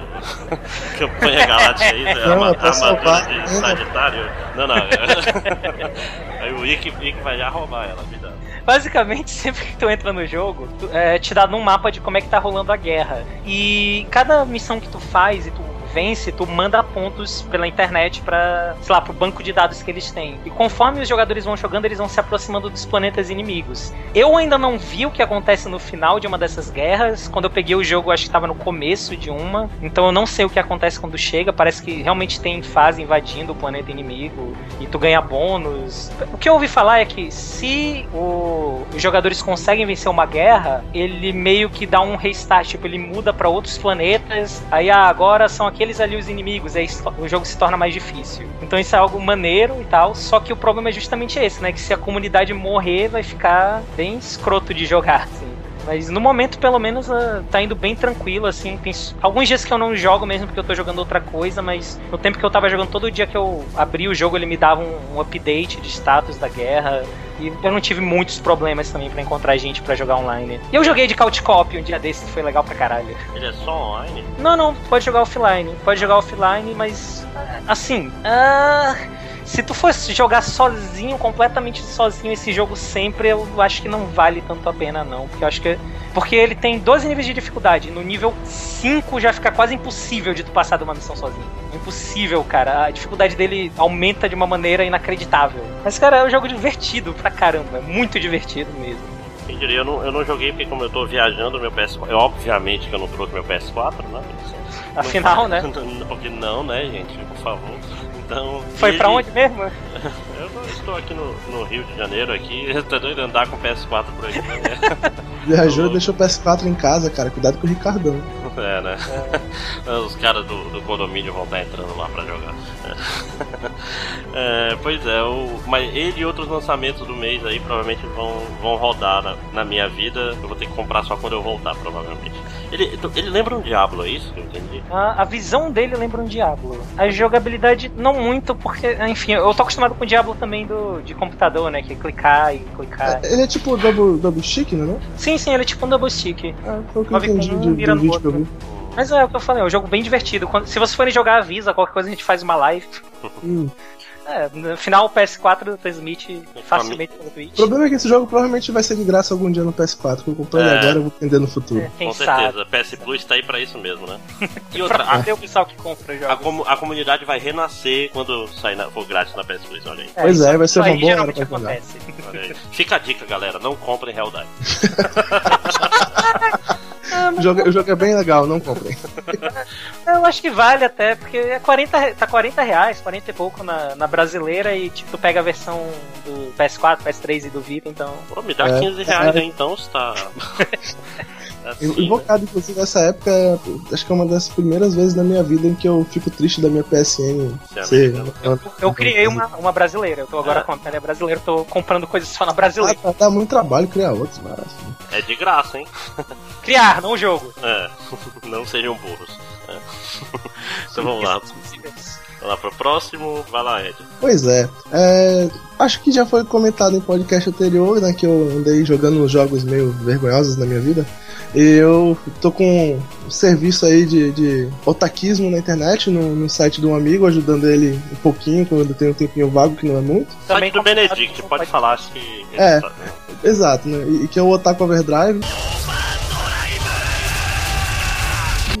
[LAUGHS] Campanha Galáctica isso? É Não, arma- é armadura de Sagitário? Não, não. [LAUGHS] Aí o Ick, Ick vai já roubar ela, me dá. Basicamente, sempre que tu entra no jogo, tu- é, te dá num mapa de como é que tá rolando a guerra. E cada missão que tu faz e tu vence, tu manda pontos pela internet pra, sei lá, pro banco de dados que eles têm. E conforme os jogadores vão jogando, eles vão se aproximando dos planetas inimigos. Eu ainda não vi o que acontece no final de uma dessas guerras. Quando eu peguei o jogo, acho que tava no começo de uma. Então eu não sei o que acontece quando chega. Parece que realmente tem fase invadindo o planeta inimigo e tu ganha bônus. O que eu ouvi falar é que se o- os jogadores conseguem vencer uma guerra, ele meio que dá um restart, tipo, ele muda pra outros planetas, aí ah, agora são aqueles ali os inimigos, aí o jogo se torna mais difícil. Então isso é algo maneiro e tal, só que o problema é justamente esse, né, que se a comunidade morrer, vai ficar bem escroto de jogar, assim. Mas no momento, pelo menos, ah, tá indo bem tranquilo, assim. Tem alguns dias que eu não jogo mesmo porque eu tô jogando outra coisa, mas no tempo que eu tava jogando, todo dia que eu abri o jogo, ele me dava um, um update de status da guerra. E eu não tive muitos problemas também pra encontrar gente pra jogar online. E eu joguei de couch copy um dia desse, que foi legal pra caralho. Ele é só online? Não, não, pode jogar offline. Pode jogar offline, mas. Assim. ah, se tu fosse jogar sozinho, completamente sozinho esse jogo sempre, eu acho que não vale tanto a pena, não. Porque eu acho que. Porque ele tem 12 níveis de dificuldade. No nível 5 já fica quase impossível de tu passar de uma missão sozinho. É impossível, cara. A dificuldade dele aumenta de uma maneira inacreditável. Mas, cara, é um jogo divertido pra caramba. É muito divertido mesmo. Quem diria, eu não, eu não joguei porque como eu tô viajando no meu PS4. Eu, obviamente que eu não trouxe meu PS4, né? Afinal, né? [LAUGHS] Porque não, né, gente? Por favor. Então. Foi e pra ele- onde mesmo? [LAUGHS] Eu não estou aqui no, no Rio de Janeiro aqui, [LAUGHS] tô doido andar com PS4 por aqui. Né? [LAUGHS] Viajou e deixou o PS4 em casa, cara. Cuidado com o Ricardão. É, né? É. Os caras do, do, condomínio vão estar entrando lá pra jogar. É, pois é, o, mas ele e outros lançamentos do mês aí provavelmente vão, vão rodar na, na, minha vida. Eu vou ter que comprar só quando eu voltar, provavelmente. Ele, ele lembra um Diablo, é isso que eu entendi? A, a visão dele lembra um Diablo. A jogabilidade, não muito, porque, enfim, eu tô acostumado com o Diablo também do, de computador, né? Que é clicar e clicar. É, ele é tipo double, double stick, não é? Sim, sim, ele é tipo um double stick. Ah, foi o que eu entendi um, de, do vídeo que eu vi. Mas é o que eu falei, é um jogo bem divertido. Quando, se vocês forem jogar, avisa, qualquer coisa a gente faz uma live. Hum. [LAUGHS] É, no final o PS4 transmite facilmente pelo Twitch. O problema é que esse jogo provavelmente vai ser de graça algum dia no PS4. Que eu comprei é. agora, eu vou vender no futuro. É, Com certeza, PS Plus tá aí pra isso mesmo, né? [LAUGHS] E outra, a, o pessoal que compra jogos. A, com, a, comunidade vai renascer quando sair na, for grátis na PS Plus, olha aí. É, pois é, vai ser uma boa hora pra jogar. Fica a dica, galera, não comprem [LAUGHS] [LAUGHS] Helldive. o, jogo, o jogo é bem legal, não comprem. [LAUGHS] Eu acho que vale até, porque é 40, tá 40 reais, 40 e pouco na, na brasileira e tipo, tu pega a versão do PS4, PS3 e do Vita, então. Pô, me dá é, 15 reais é, aí então, está. [LAUGHS] Assim, Invocado, né? inclusive, nessa época, acho que é uma das primeiras vezes na minha vida em que eu fico triste da minha PSN. Ser, eu, eu, criei uma, uma brasileira, eu tô agora é. com a pele brasileira, tô comprando coisas só na brasileira. Ah, dá muito trabalho criar outros, mas. É de graça, hein? [LAUGHS] Criar, não o jogo. É, [LAUGHS] não sejam burros. É. [LAUGHS] Então vamos lá. Vamos lá pro próximo, vai lá, Ed. Pois é, é, acho que já foi comentado em podcast anterior, né, que eu andei jogando jogos meio vergonhosos na minha vida. E eu tô com um serviço aí de, de otaquismo na internet, no, no, site de um amigo, ajudando ele um pouquinho, quando tem um tempinho vago, que não é muito. Também do Benedict, pode falar, acho que. É, tá, né? exato, né? E, que é o Otaku Overdrive.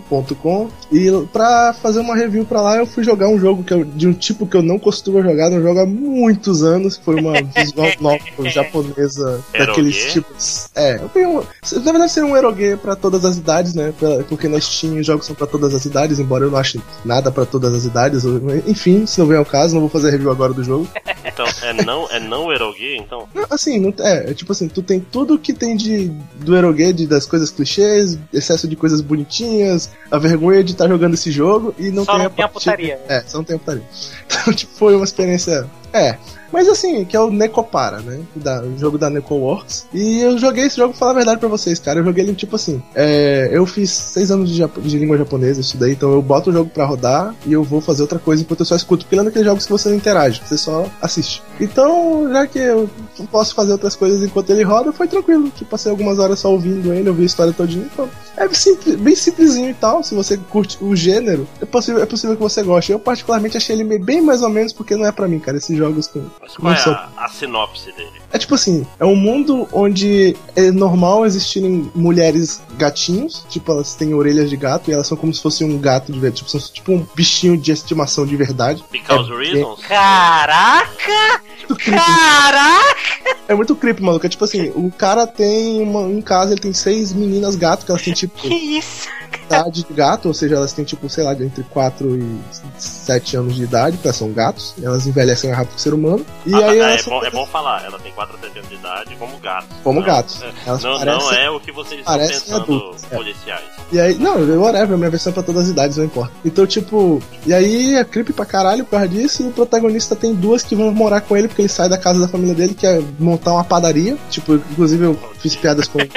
Com, e para fazer uma review para lá eu fui jogar um jogo que eu, de um tipo que eu não costumo jogar, um jogo há muitos anos, foi uma [LAUGHS] visual novel japonesa daqueles tipos. É, um, na verdade seria um erogue para todas as idades, né? Porque na Steam os jogos são para todas as idades, embora eu não ache nada para todas as idades. Enfim, se não vem ao caso, não vou fazer review agora do jogo. [LAUGHS] Então, é não, é não erogue, então? Assim, não, é, é, tipo assim, tu tem tudo que tem de do erogue, de, das coisas clichês, excesso de coisas bonitinhas, a vergonha de estar tá jogando esse jogo e não só tem não a, tem a putaria. É, só não tem a putaria. [LAUGHS] Então, tipo, foi uma experiência. É, mas assim, que é o Necopara, né? Da, o jogo da NecoWorks. E eu joguei esse jogo, pra falar a verdade pra vocês, cara. Eu joguei ele tipo assim. É, eu fiz seis anos de, de língua japonesa, estudei, então eu boto o jogo pra rodar e eu vou fazer outra coisa enquanto eu só escuto. Porque lembra aqueles jogos que você não interage, você só assiste. Então, já que eu posso fazer outras coisas enquanto ele roda, foi tranquilo. Tipo, passei algumas horas só ouvindo ele, eu vi a história todinha, então. É simples, bem simplesinho e tal. Se você curte o gênero, é possível, é possível que você goste. Eu, particularmente, achei ele bem mais ou menos porque não é para mim, cara. Esses jogos com. Mas qual é a, a, sinopse dele? É tipo assim: é um mundo onde é normal existirem mulheres gatinhos. Tipo, elas têm orelhas de gato e elas são como se fosse um gato de verdade. Tipo, são tipo um bichinho de estimação de verdade. Because é, reasons? Caraca! Caraca! É muito creepy, maluco. É tipo assim: o cara tem uma. Em casa ele tem seis meninas gato que elas têm tipo. [LAUGHS] Que isso? Idade de gato, ou seja, elas têm tipo, sei lá, entre 4 e 7 anos de idade, porque elas são gatos, elas envelhecem rápido que o ser humano. E ah, aí é, bom, é bom falar, ela tem 4 a 7 anos de idade como gato. Como não, gatos. É, elas não, parecem, não é o que vocês estão pensando adultos, é. policiais. E aí, não, whatever, minha versão é pra todas as idades, não importa. Então, tipo, e aí é creepy pra caralho por causa disso, e o protagonista tem duas que vão morar com ele, porque ele sai da casa da família dele, que é montar uma padaria. Tipo, inclusive eu fiz piadas com. [LAUGHS]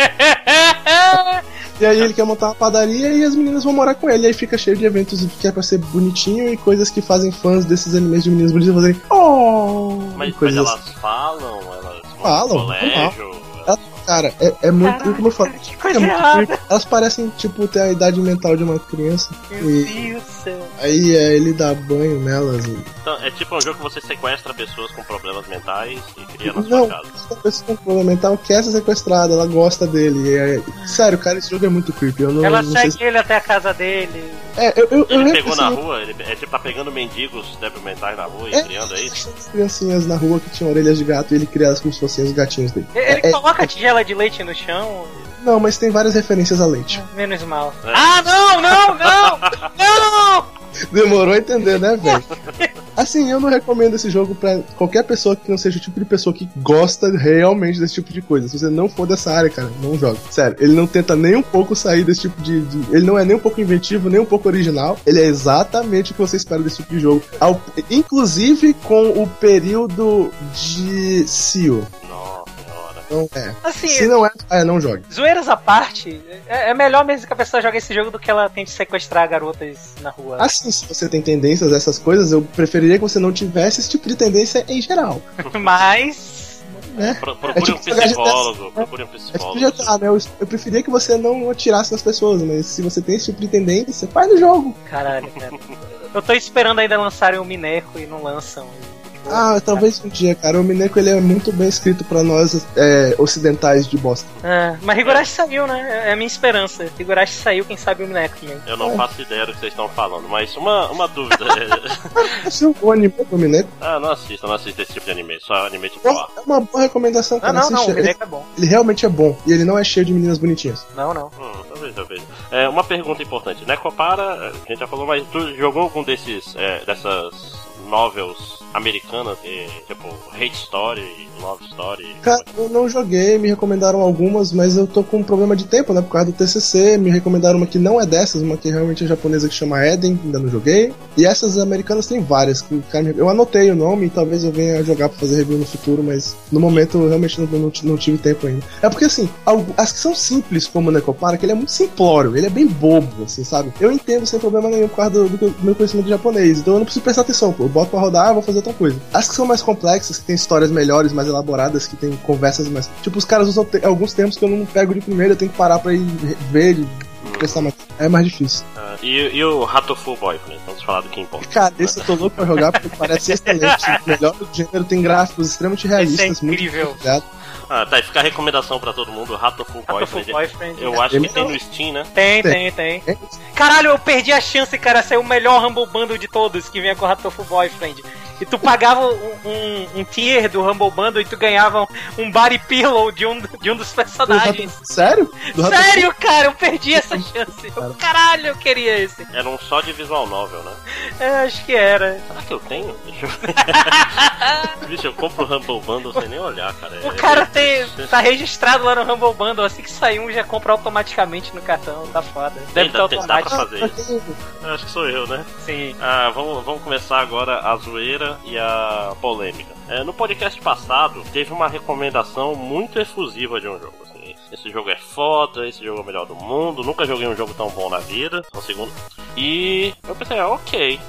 E aí ele quer montar uma padaria e as meninas vão morar com ele. E aí fica cheio de eventos que é pra ser bonitinho e coisas que fazem fãs desses animes de meninas bonitas fazerem. Oh! Mas, mas elas assim. falam, elas falam, colégio. Cara, é, é muito. Caraca, como eu falo, que coisa é elas parecem, tipo, ter a idade mental de uma criança. Meu e Deus do céu. Aí é, ele dá banho nelas. E... Então, é tipo um jogo que você sequestra pessoas com problemas mentais e cria na Não, sua casa. Não, a pessoa com problema mental quer ser sequestrada, ela gosta dele. É... Sério, cara, esse jogo é muito creepy. Eu não, ela não segue se... ele até a casa dele. É, eu, eu, ele eu pegou na rua, ele é tipo tá pegando mendigos mentais na rua e é, criando, é isso? criancinhas na rua que tinham orelhas de gato e ele cria elas como se fossem os gatinhos dele. Ele é, é coloca é... tigela de leite no chão não. Mas tem várias referências a leite. Menos mal. É. Ah, não, não, não! não! Demorou a entender, né, velho? Assim, eu não recomendo esse jogo pra qualquer pessoa que não seja o tipo de pessoa que gosta realmente desse tipo de coisa. Se você não for dessa área, cara, não joga. Sério, ele não tenta nem um pouco sair desse tipo de, de- Ele não é nem um pouco inventivo, nem um pouco original. Ele é exatamente o que você espera desse tipo de jogo. Ao- inclusive com o período de CEO. Não é. Assim, Se não é, é, não jogue. zoeiras à parte, é, é melhor mesmo que a pessoa jogue esse jogo do que ela tente sequestrar garotas na rua. Assim, se você tem tendências a essas coisas, eu preferiria que você não tivesse esse tipo de tendência em geral. [LAUGHS] Mas. Né? Pro- É procure tipo um psicólogo. Procure um É tipo psicólogo. GTA, né? Eu, eu preferia que você não atirasse nas pessoas, mas se você tem esse tipo de tendência, faz no jogo. Caralho, cara. Eu tô esperando ainda lançarem o Mineco e não lançam. Ah, talvez um dia, cara. O Mineco ele é muito bem escrito pra nós é, ocidentais de bosta. Ah, mas Higurashi saiu, né? É a minha esperança. Higurashi saiu, quem sabe o Mineco também. Eu não faço ideia do que vocês estão falando, mas uma, uma dúvida. é- Assistiu o anime do Mineco? ah, não assisto, não assisto esse tipo de anime, só anime tipo É A. uma boa recomendação, Não, cara. não, não, Assiste. o Mineco é bom. Ele, ele realmente é bom. E ele não é cheio de meninas bonitinhas. Não, não. Hum, talvez, talvez. É, uma pergunta importante. Necopara, a gente já falou, mas tu jogou algum desses, é, dessas novels americanas, que, tipo Hate Story, Love Story? Cara, eu não joguei, me recomendaram algumas, mas eu tô com um problema de tempo, né? Por causa do TCC, me recomendaram uma que não é dessas, uma que realmente é japonesa que chama Eden, ainda não joguei. E essas americanas tem várias. Que, eu anotei o nome e talvez eu venha jogar pra fazer review no futuro, mas no momento eu realmente não, não, não tive tempo ainda. É porque assim, as que são simples como o Necopara, que ele é muito simplório, ele é bem bobo, assim, sabe? Eu entendo sem problema nenhum por causa do, do meu conhecimento de japonês, então eu não preciso prestar atenção, pô. Eu boto pra rodar, vou fazer outra coisa. As que são mais complexas, que tem histórias melhores, mais elaboradas, que tem conversas mais. Tipo, os caras usam te- alguns termos que eu não pego de primeira, eu tenho que parar pra ir ver e prestar mais. É mais difícil. Ah, e, e o Hatoful Boyfriend? Vamos falar do que importa. Cara, esse eu tô louco pra jogar porque parece excelente. [LAUGHS] Melhor do gênero, tem gráficos extremamente Esse é realistas, muito incrível. obrigado. Ah, tá, e fica a recomendação pra todo mundo, Hatoful Boyfriend. Boyfriend. Eu acho que tem no Steam, né? Tem, tem, tem. Caralho, eu perdi a chance, cara, ser o melhor Humble Bundle de todos que vinha com o Ratoful Boyfriend. E tu pagava um, um, um tier do Humble Bundle e tu ganhava um body pillow de um, de um dos personagens. Sério? Do Rato- Sério, cara, eu perdi essa [LAUGHS] chance. Eu, caralho, eu queria esse. Era um só de visual novel, né? É, acho que era. Será que eu tenho? Deixa eu... [LAUGHS] Bicho, eu compro o Humble Bundle sem nem olhar, cara. O É- cara tem, tá registrado lá no Humble Bundle, assim que sair um já compra automaticamente no cartão, tá foda. Deve ter Ainda tem- dá pra automático. fazer isso. [LAUGHS] Eu Acho que sou eu, né? Sim. Ah, vamos, vamos começar agora a zoeira e a polêmica. É, no podcast passado, teve uma recomendação muito efusiva de um jogo. assim. esse jogo é foda, esse jogo é o melhor do mundo, nunca joguei um jogo tão bom na vida. Um segundo. E eu pensei, ah, ok,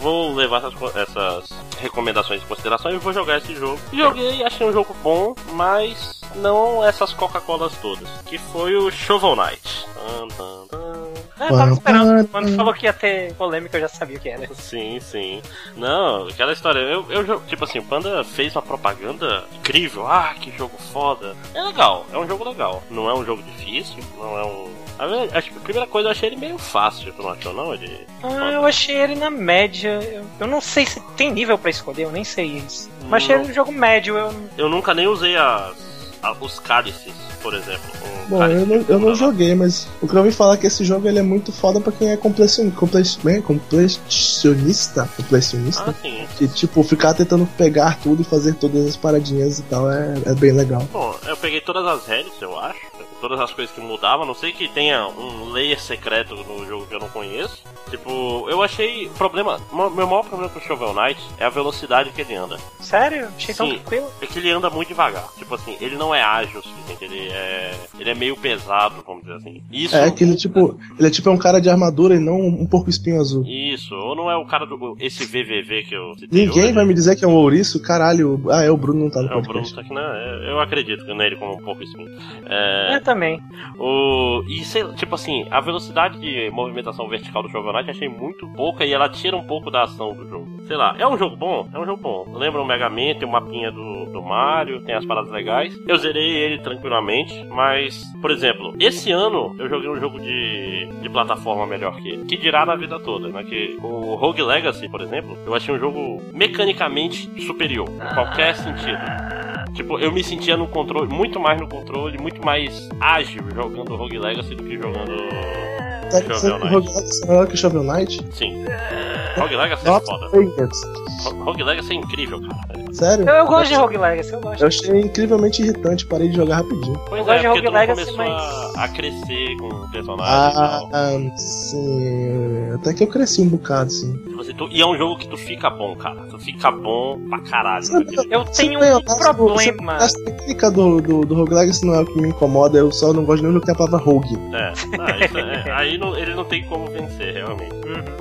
vou levar essas, essas recomendações em consideração e vou jogar esse jogo. Joguei, achei um jogo bom, mas não essas Coca-Colas todas. Que foi o Shovel Knight. Tan. Ah, eu tava esperando. Quando falou que ia ter polêmica, eu já sabia o que era. Sim, sim. Não, aquela história, eu, eu tipo assim, o Panda fez uma propaganda incrível, ah, que jogo foda. É legal, é um jogo legal. Não é um jogo difícil, não é um. A, ve- acho que a primeira coisa eu achei ele meio fácil, tu não achou não? Ele. Ah, eu achei ele na média. Eu, eu não sei se tem nível pra escolher, eu nem sei isso. Mas achei ele um jogo médio, eu. Eu nunca nem usei as, a- os cálices, por exemplo. Um Bom, eu não, eu não joguei, mas o que eu ouvi falar é que esse jogo ele é muito foda pra quem é compleci- né, completionista. Completionista. Ah, sim. Que, tipo, ficar tentando pegar tudo e fazer todas as paradinhas e tal é, é bem legal. Bom, eu peguei todas as regras, eu acho. Todas as coisas que mudavam. A Não sei que tenha um layer secreto no jogo que eu não conheço. Tipo, eu achei. O problema. Meu maior problema com o Shovel Knight é a velocidade que ele anda. Sério? Achei tão Sim. tranquilo. É que ele anda muito devagar. Tipo assim, ele não é ágil o suficiente. Ele é. Ele é meio pesado, vamos dizer assim. Isso. É que ele, tipo, ele é tipo é um cara de armadura e não um porco espinho azul. Isso, ou não é o cara do. Esse VVV que eu citei. Ninguém hoje. vai me dizer que é um ouriço, caralho. Ah, é, o Bruno não tá no É o Bruno podcast. tá aqui, né? Eu acredito nele como um pouco espinho. É, Eu também. O... E sei lá, tipo assim, a velocidade de movimentação vertical do Shovel Knight eu achei muito pouca e ela tira um pouco da ação do jogo. Sei lá, é um jogo bom? É um jogo bom. Lembra o Mega Man, tem o mapinha do, do Mario, tem as paradas legais. Eu zerei ele tranquilamente, mas, por exemplo, esse ano eu joguei um jogo de, de plataforma melhor que ele. Que dirá na vida toda, né? Que o Rogue Legacy, por exemplo, eu achei um jogo mecanicamente superior, em qualquer sentido. Tipo, eu me sentia no controle, muito mais no controle, muito mais ágil jogando Rogue Legacy do que jogando Tá Shovel Knight. Rogue Legacy é melhor que Shovel Knight? Sim. Rogue Legacy é foda. Rogue Legacy é incrível, cara. Sério? Eu, eu gosto de Rogue Legacy, eu gosto. Eu achei incrivelmente irritante, parei de jogar rapidinho. Pois Eu gosto de é, porque Rogue não Legacy, começou mas- a, a crescer com o personagem Ah, e tal. ah, sim. Até que eu cresci um bocado, sim. Tu- e é um jogo que tu fica bom, cara. Tu fica bom pra caralho. Sabe, Eu tenho um eu- problema. A técnica do, do, do Rogue Legacy não é o que me incomoda, eu só não gosto nem do que tem a palavra Rogue. É, isso é- [LAUGHS] aí não- ele não tem como vencer, realmente.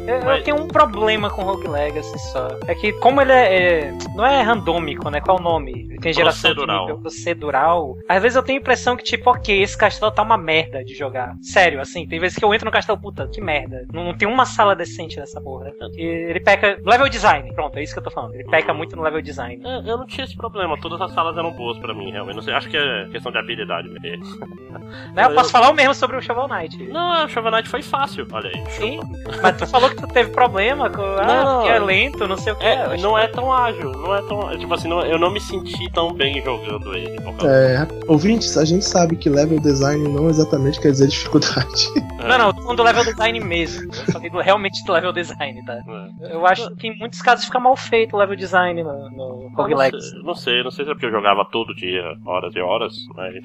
Eu, eu Mas- tenho um problema com Rogue Legacy só. É que, como ele é, é- Não é randômico, né? Qual é o nome? Tem geração Procedural. de nível procedural. Às vezes eu tenho a impressão que, tipo, ok, esse castelo tá uma merda de jogar. Sério, assim. Tem vezes que eu entro no castelo, puta, que merda. Não, não tem uma sala decente nessa porra. E ele peca. Level design. Pronto, é isso que eu tô falando. Ele peca muito no level design. É, eu não tinha esse problema, todas as salas eram boas pra mim, realmente. Não sei, acho que é questão de habilidade mesmo. Né? Eu posso falar o mesmo sobre o Shovel Knight. Não, o Shovel Knight foi fácil, olha aí. Sim, mas tu falou que tu teve problema com. Ah, Não. porque é lento, não sei o que. É, não é tão ágil, não é tão. Tipo assim, não- eu não me senti tão bem jogando ele. É, ouvintes, a gente sabe que level design não exatamente quer dizer dificuldade. [LAUGHS] Não, não, eu tô falando do level design mesmo. Eu falei do- realmente do level design, tá? É. Eu acho que em muitos casos fica mal feito o level design no, no Rogue não, não sei, não sei se é porque eu jogava todo dia, horas e horas, mas.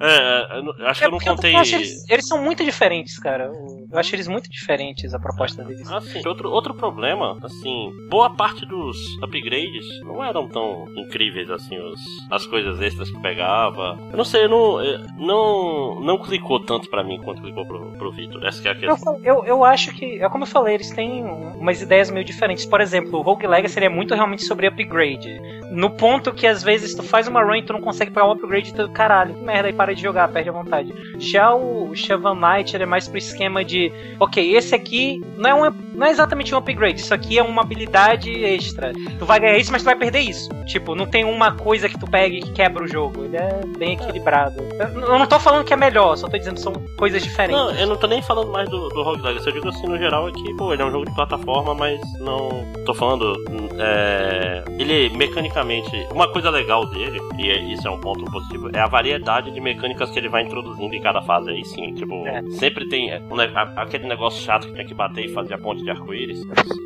É, eu não- acho que É eu não porque eu contei. acho eles, eles são muito diferentes, cara. Eu- Eu acho eles muito diferentes, a proposta deles. Assim, outro, outro problema, assim, boa parte dos upgrades não eram tão incríveis assim, os, as coisas extras que pegava. Eu não sei, não, não, não clicou tanto pra mim quanto clicou pro, pro Victor. Essa que é a Eu, questão. eu, eu acho que, é como eu falei, eles têm umas ideias meio diferentes. Por exemplo, o Rogue Legacy ele é muito realmente sobre upgrade. No ponto que às vezes tu faz uma run e tu não consegue pegar um upgrade e tu, caralho, que merda, aí para de jogar, perde a vontade. Já o Shovel Knight ele é mais pro esquema de, ok, esse aqui não é, um, não é exatamente um upgrade, isso aqui é uma habilidade extra. Tu vai ganhar isso, mas tu vai perder isso. Tipo, não tem uma coisa que tu pegue que quebra o jogo. Ele é bem equilibrado. Eu, eu não tô falando que é melhor, só tô dizendo que são coisas diferentes. Não, eu não tô nem falando mais do, do Rogue Legacy, eu digo assim, no geral, é que, pô, ele é um jogo de plataforma, mas não... Tô falando, é... Ele, mecanicamente, uma coisa legal dele, e é- isso é um ponto positivo, é a variedade de mecânicas que ele vai introduzindo em cada fase aí, sim, tipo, É. sempre tem é, um a- aquele negócio chato que tem que bater e fazer a ponte de arco-íris,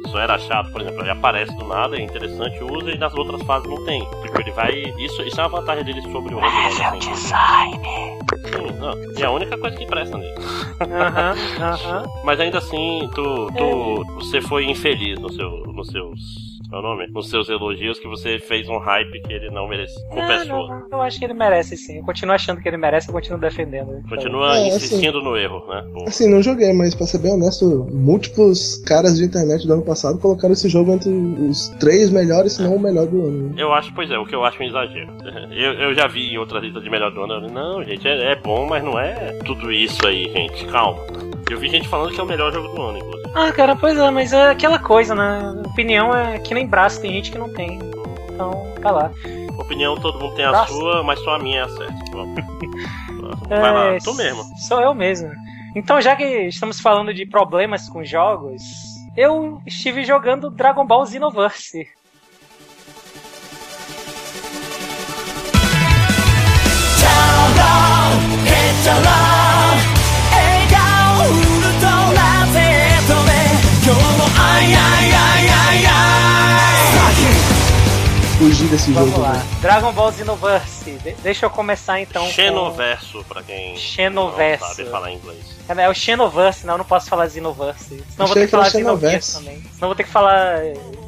isso era chato, por exemplo, ele aparece do nada, é interessante, usa, e nas outras fases não tem, tipo, ele vai... Isso, isso é uma vantagem dele sobre o Rogue Legacy. assim. Sim, não, e é a única coisa que presta nele. Aham, [LAUGHS] aham. Mas ainda assim, tu, tu você foi infeliz no seu, nos seus. Qual é o nome? Nos seus elogios que você fez um hype que ele não merece. Compensou. Não, não, eu acho que ele merece sim. Eu continuo achando que ele merece, eu continuo defendendo. ele. Continua É, insistindo no erro, né? Pô. Assim, não joguei, mas pra ser bem honesto, múltiplos caras de internet do ano passado colocaram esse jogo entre os três melhores, se não o melhor do ano. Eu acho, pois é, o que eu acho um exagero. [LAUGHS] Eu, eu já vi em outras listas de melhor do ano. eu falei, Não, gente, é, é bom, mas não é tudo isso aí, gente. Calma. Eu vi gente falando que é o melhor jogo do ano, inclusive. Ah, cara, pois é, mas é aquela coisa, né? Opinião é que nem braço, tem gente que não tem. Então, tá lá. Opinião, todo mundo tem a sua, mas só a minha é a certa. [LAUGHS] Vai lá, É, tu mesmo. Sou eu mesmo. Então, já que estamos falando de problemas com jogos, eu estive jogando Dragon Ball Xenoverse. Fugir desse Vamos jogo. lá. né? Dragon Ball Xenoverse. De- deixa eu começar então com... Xenoverso, pra quem Xenoverso. não sabe falar inglês. É o Xenoverse, não, eu não posso falar Xenoverse. Senão eu vou ter que falar Xenogears Xenoverse. também. Senão vou ter que falar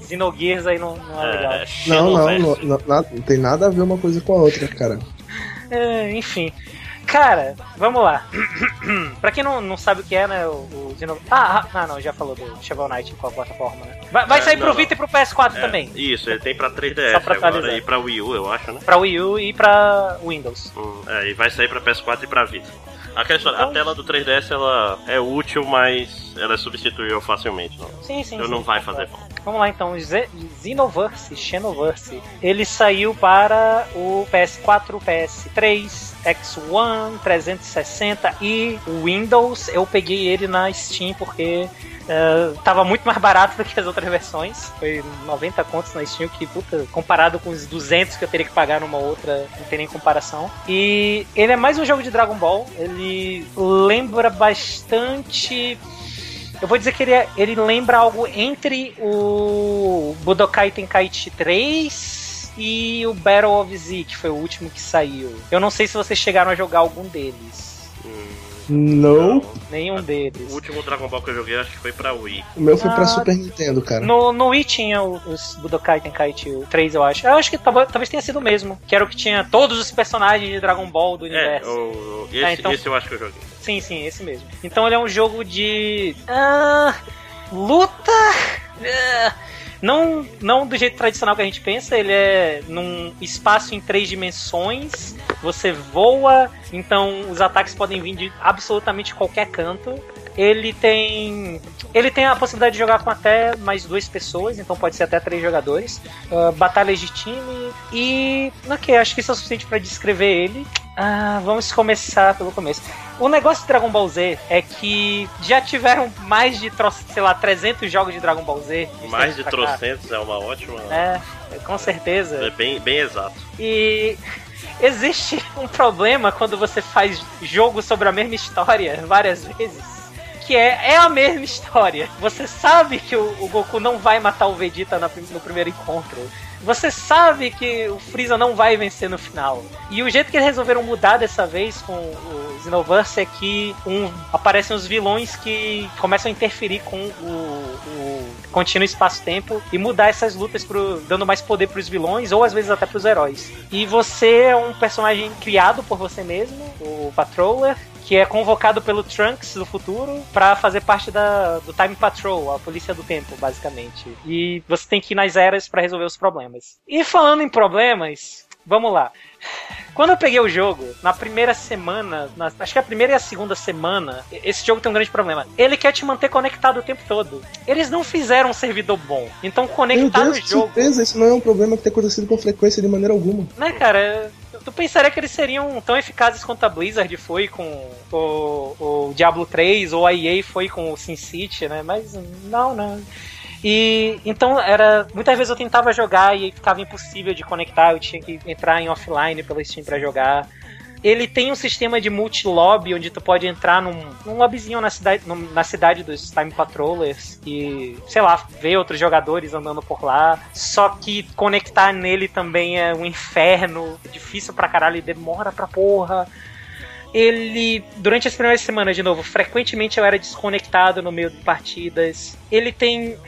Xenogears, aí não, não é legal. É, Não, não, não, não, nada- não tem nada a ver uma coisa com a outra, cara. [LAUGHS] É, enfim. Cara, vamos lá. [CLEARS THROAT] pra quem não, não sabe o que é, né, o, o Xeno... Ah, ah, não, já falou do Shovel Knight com a plataforma, né? Vai, vai É, sair não, pro. Vita e pro PS4 É, também. Isso, ele tem pra 3DS Só pra agora atualizar. e pra Wii U, eu acho, né? Pra Wii U e pra Windows. Hum, é, e vai sair pra PS4 e pra Vita. Aquela história, Então- a tela do 3DS ela é útil, mas ela é substituível facilmente. Não, Sim, sim. então sim. não vai fazer falta. Vamos lá então, Ze- Xenoverse, Xenoverse. Ele saiu para o PS4, PS3, X1, 360 e Windows. Eu peguei ele na Steam porque eh, tava muito mais barato do que as outras versões. Foi 90 contos na Steam, que puta, comparado com os 200 que eu teria que pagar numa outra, não tem nem comparação. E ele é mais um jogo de Dragon Ball. Ele lembra bastante Eu vou dizer que ele, é, ele lembra algo entre o Budokai Tenkaichi 3 e o Battle of Z, que foi o último que saiu. Eu não sei se vocês chegaram a jogar algum deles. Hum. Não. Nenhum deles. O último Dragon Ball que eu joguei acho que foi pra Wii. O meu foi ah, pra Super Nintendo, cara. No, no Wii tinha os Budokai Tenkaichi 3, eu acho. Eu acho que talvez, tenha sido o mesmo. Que era o que tinha todos os personagens de Dragon Ball do é, universo. É, o, esse, é, então... esse eu acho que eu joguei. Sim, sim, esse mesmo. Então ele é um jogo de. Ah, luta. Ah, não, não do jeito tradicional que a gente pensa, ele é num espaço em três dimensões, você voa, então os ataques podem vir de absolutamente qualquer canto. Ele tem. Ele tem a possibilidade de jogar com até mais duas pessoas, então pode ser até três jogadores. Uh, batalhas de time. E. Ok, acho que isso é o suficiente para descrever ele. Ah, vamos começar pelo começo. O negócio de Dragon Ball Z é que já tiveram mais de, sei lá, 300 jogos de Dragon Ball Z. Mais de trocentos é uma ótima. É, com certeza. É bem, bem exato. E [LAUGHS] existe um problema quando você faz jogo sobre a mesma história várias vezes que é, é a mesma história. Você sabe que o, o Goku não vai matar o Vegeta na, no primeiro encontro. Você sabe que o Freeza não vai vencer no final. E o jeito que eles resolveram mudar dessa vez com o Xenoverse é que um, aparecem os vilões que começam a interferir com o, o contínuo espaço-tempo e mudar essas lutas pro, dando mais poder pros vilões ou às vezes até pros heróis. E você é um personagem criado por você mesmo, o Patroller, que é convocado pelo Trunks do futuro para fazer parte da, do Time Patrol, a polícia do tempo, basicamente. E você tem que ir nas eras para resolver os problemas. E falando em problemas, vamos lá. Quando eu peguei o jogo, na primeira semana, na, acho que a primeira e a segunda semana, esse jogo tem um grande problema. Ele quer te manter conectado o tempo todo. Eles não fizeram um servidor bom. Então conectar Meu Deus, no jogo. Certeza, isso não é um problema que tem acontecido com frequência de maneira alguma. Né, cara? tu pensaria que eles seriam tão eficazes quanto a Blizzard foi com o, o Diablo 3 ou a EA foi com o SimCity, né? Mas não, não. E então era. Muitas vezes eu tentava jogar e ficava impossível de conectar, eu tinha que entrar em offline pelo Steam para jogar. Ele tem um sistema de multi-lobby onde tu pode entrar num, num lobbyzinho na cidade, na cidade dos Time Patrollers e, sei lá, ver outros jogadores andando por lá. Só que conectar nele também é um inferno, difícil pra caralho, demora pra porra ele, durante as primeiras semanas, de novo, frequentemente eu era desconectado no meio de partidas. Ele tem.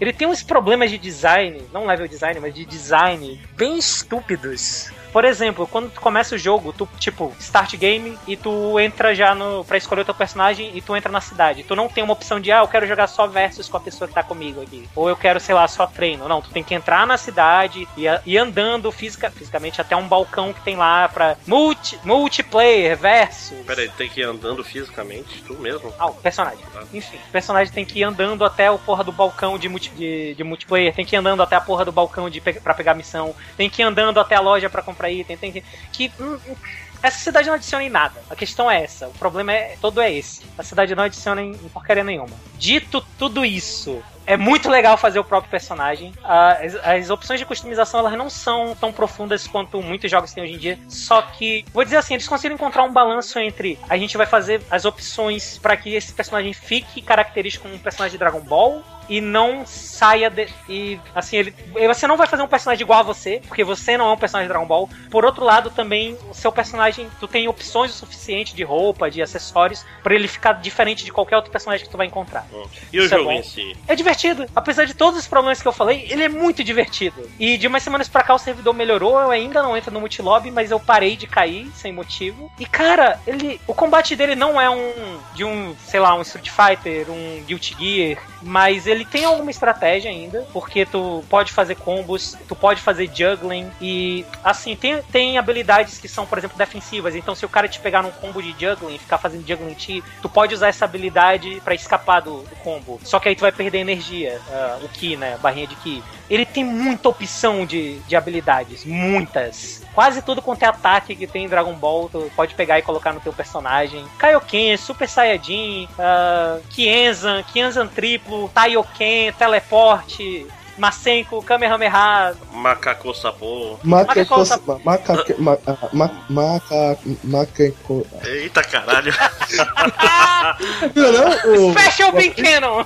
Ele tem uns problemas de design, não level design, mas de design bem estúpidos. Por exemplo, quando tu começa o jogo, tu, tipo, start game e tu entra já no. pra escolher o teu personagem e tu entra na cidade. Tu não tem uma opção de, ah, eu quero jogar só versus com a pessoa que tá comigo aqui. Ou eu quero, sei lá, só treino. Não, tu tem que entrar na cidade e ir andando fisica, fisicamente até um balcão que tem lá pra multi, multiplayer, versus. Peraí, tem que ir andando fisicamente, tu mesmo? Ah, o personagem. Ah. Enfim, o personagem tem que ir andando até o porra do balcão de, multi, de, de multiplayer, tem que ir andando até a porra do balcão de, pra pegar missão, tem que ir andando até a loja para comprar item, tem que. que hum, hum, essa cidade não adiciona em nada. A questão é essa. O problema é todo é esse. A cidade não adiciona em, em porcaria nenhuma. Dito tudo isso, é muito legal fazer o próprio personagem. As, as, opções de customização elas não são tão profundas quanto muitos jogos têm hoje em dia. Só que, vou dizer assim, eles conseguiram encontrar um balanço entre a gente vai fazer as opções para que esse personagem fique característico como um personagem de Dragon Ball e não saia de, e assim ele você não vai fazer um personagem igual a você porque você não é um personagem de Dragon Ball. Por outro lado também o seu personagem tu tem opções o suficiente de roupa de acessórios para ele ficar diferente de qualquer outro personagem que tu vai encontrar. E o Isso é jogo é em si? É divertido. Apesar de todos os problemas que eu falei ele é muito divertido. E de umas semanas para cá o servidor melhorou. Eu ainda não entro no multilobby mas eu parei de cair sem motivo. E cara ele o combate dele não é um de um sei lá um Street Fighter um Guilty Gear mas ele tem alguma estratégia ainda, porque tu pode fazer combos, tu pode fazer juggling e assim, tem, tem habilidades que são, por exemplo, defensivas. Então, se o cara te pegar num combo de juggling, ficar fazendo juggling ti, tu pode usar essa habilidade para escapar do, do, combo. Só que aí tu vai perder energia, uh, o ki, né, barrinha de ki. Ele tem muita opção de, de habilidades, muitas. Quase tudo quanto é ataque que tem em Dragon Ball, tu pode pegar e colocar no teu personagem. Kaioken, Super Saiyajin, uh, Kienzan, Kienzan triplo, Taioken, teleporte. Masenko, Kamehameha. Macaco Sapô. Macaco. Macaco- Macaco. ma- ah, ma- Maca. Macaco. Eita caralho. [LAUGHS] Viu não? O- Special Bean Cannon!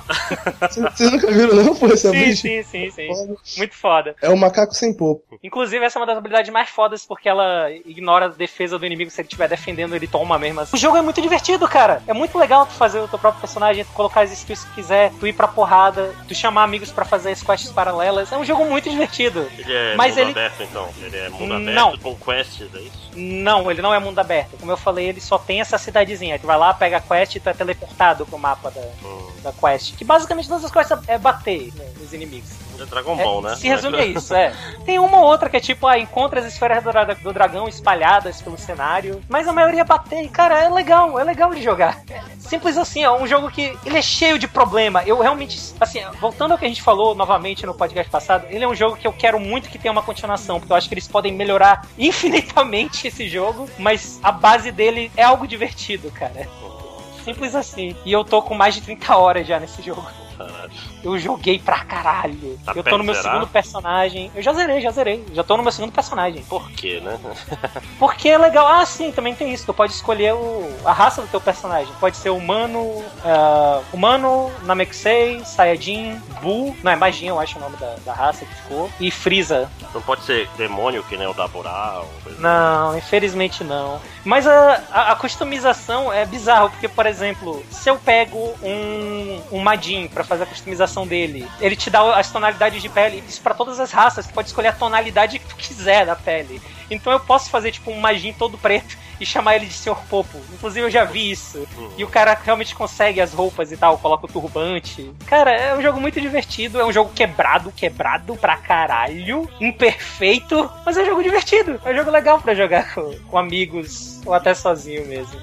Vocês nunca viram não, pô, esse Sim, sim, sim, sim. Foda. Muito foda. É o macaco sem popo. Inclusive, essa é uma das habilidades mais fodas, porque ela ignora a defesa do inimigo. Se ele estiver defendendo, ele toma mesmo. assim. O jogo é muito divertido, cara. É muito legal tu fazer o teu próprio personagem, tu colocar as skills que quiser, tu ir pra porrada, tu chamar amigos pra fazer as quests paralelas. É um jogo muito divertido. Ele é Mas mundo ele- aberto, então. Ele é mundo aberto Não. com quests, é isso? Não, ele não é mundo aberto. Como eu falei, ele só tem essa cidadezinha. Tu vai lá, pega a quest e tu é teleportado pro mapa da, Hum. da quest. Que basicamente todas as quests é bater né, nos inimigos. É Dragon É, Ball, né? Se resume a isso, é. Tem uma ou outra que é tipo, ah, encontra as esferas do, do dragão espalhadas pelo cenário, mas a maioria é bater, e, cara, é legal, é legal de jogar. É Simples assim, é um jogo que ele é cheio de problema. Eu realmente, assim, voltando ao que a gente falou novamente no podcast passado, ele é um jogo que eu quero muito que tenha uma continuação, porque eu acho que eles podem melhorar [LAUGHS] infinitamente esse jogo, mas a base dele é algo divertido, cara. Simples assim. E eu tô com mais de 30 horas já nesse jogo. Caralho. Eu joguei pra caralho. Tá eu tô no meu zerar? segundo personagem. Eu já zerei, já zerei. Já tô no meu segundo personagem. Por quê, né? [LAUGHS] Porque é legal. Ah, sim, também tem isso. Tu pode escolher o, a raça do teu personagem. Pode ser humano, ah, humano, Namekusei, Saiyajin, Buu. Não, é Majin, eu acho o nome da, da raça que ficou. E Freeza. Não pode ser demônio que nem o Daburá assim. Não, infelizmente não. Mas a, a, a customização é bizarro, porque, por exemplo, se eu pego um, um Majin pra fazer a customização dele, ele te dá as tonalidades de pele, isso pra todas as raças, tu pode escolher a tonalidade que tu quiser da pele. Então eu posso fazer, tipo, um Majin todo preto e chamar ele de Sr. Popo. Inclusive eu já vi isso. E o cara realmente consegue as roupas e tal, coloca o turbante. Cara, é um jogo muito divertido, é um jogo quebrado, quebrado pra caralho, imperfeito, mas é um jogo divertido, é um jogo legal pra jogar com, com amigos ou até sozinho mesmo.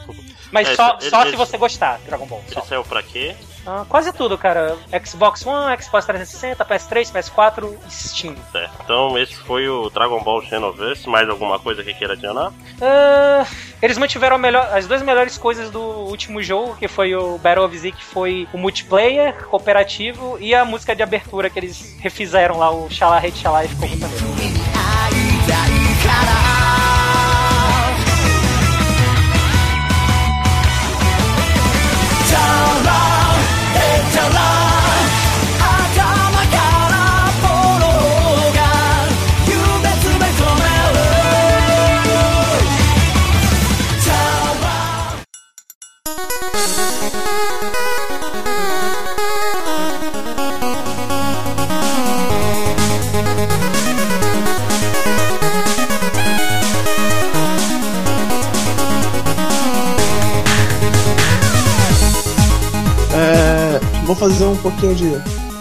Mas É, só, ele- só ele- se você gostar, Dragon Ball. Só. Ele saiu pra quê? Ah, quase tudo, cara. Xbox One, Xbox 360, PS3, PS4 e Steam. Certo. Então esse foi o Dragon Ball Xenoverse. Mais alguma coisa que queira adicionar? Ah, eles mantiveram a melhor- as duas melhores coisas do último jogo, que foi o Battle of Z, que foi o multiplayer cooperativo e a música de abertura que eles refizeram lá, o Xalá Rei Xalá, e ficou muito maneiro. É, vou fazer um pouquinho de,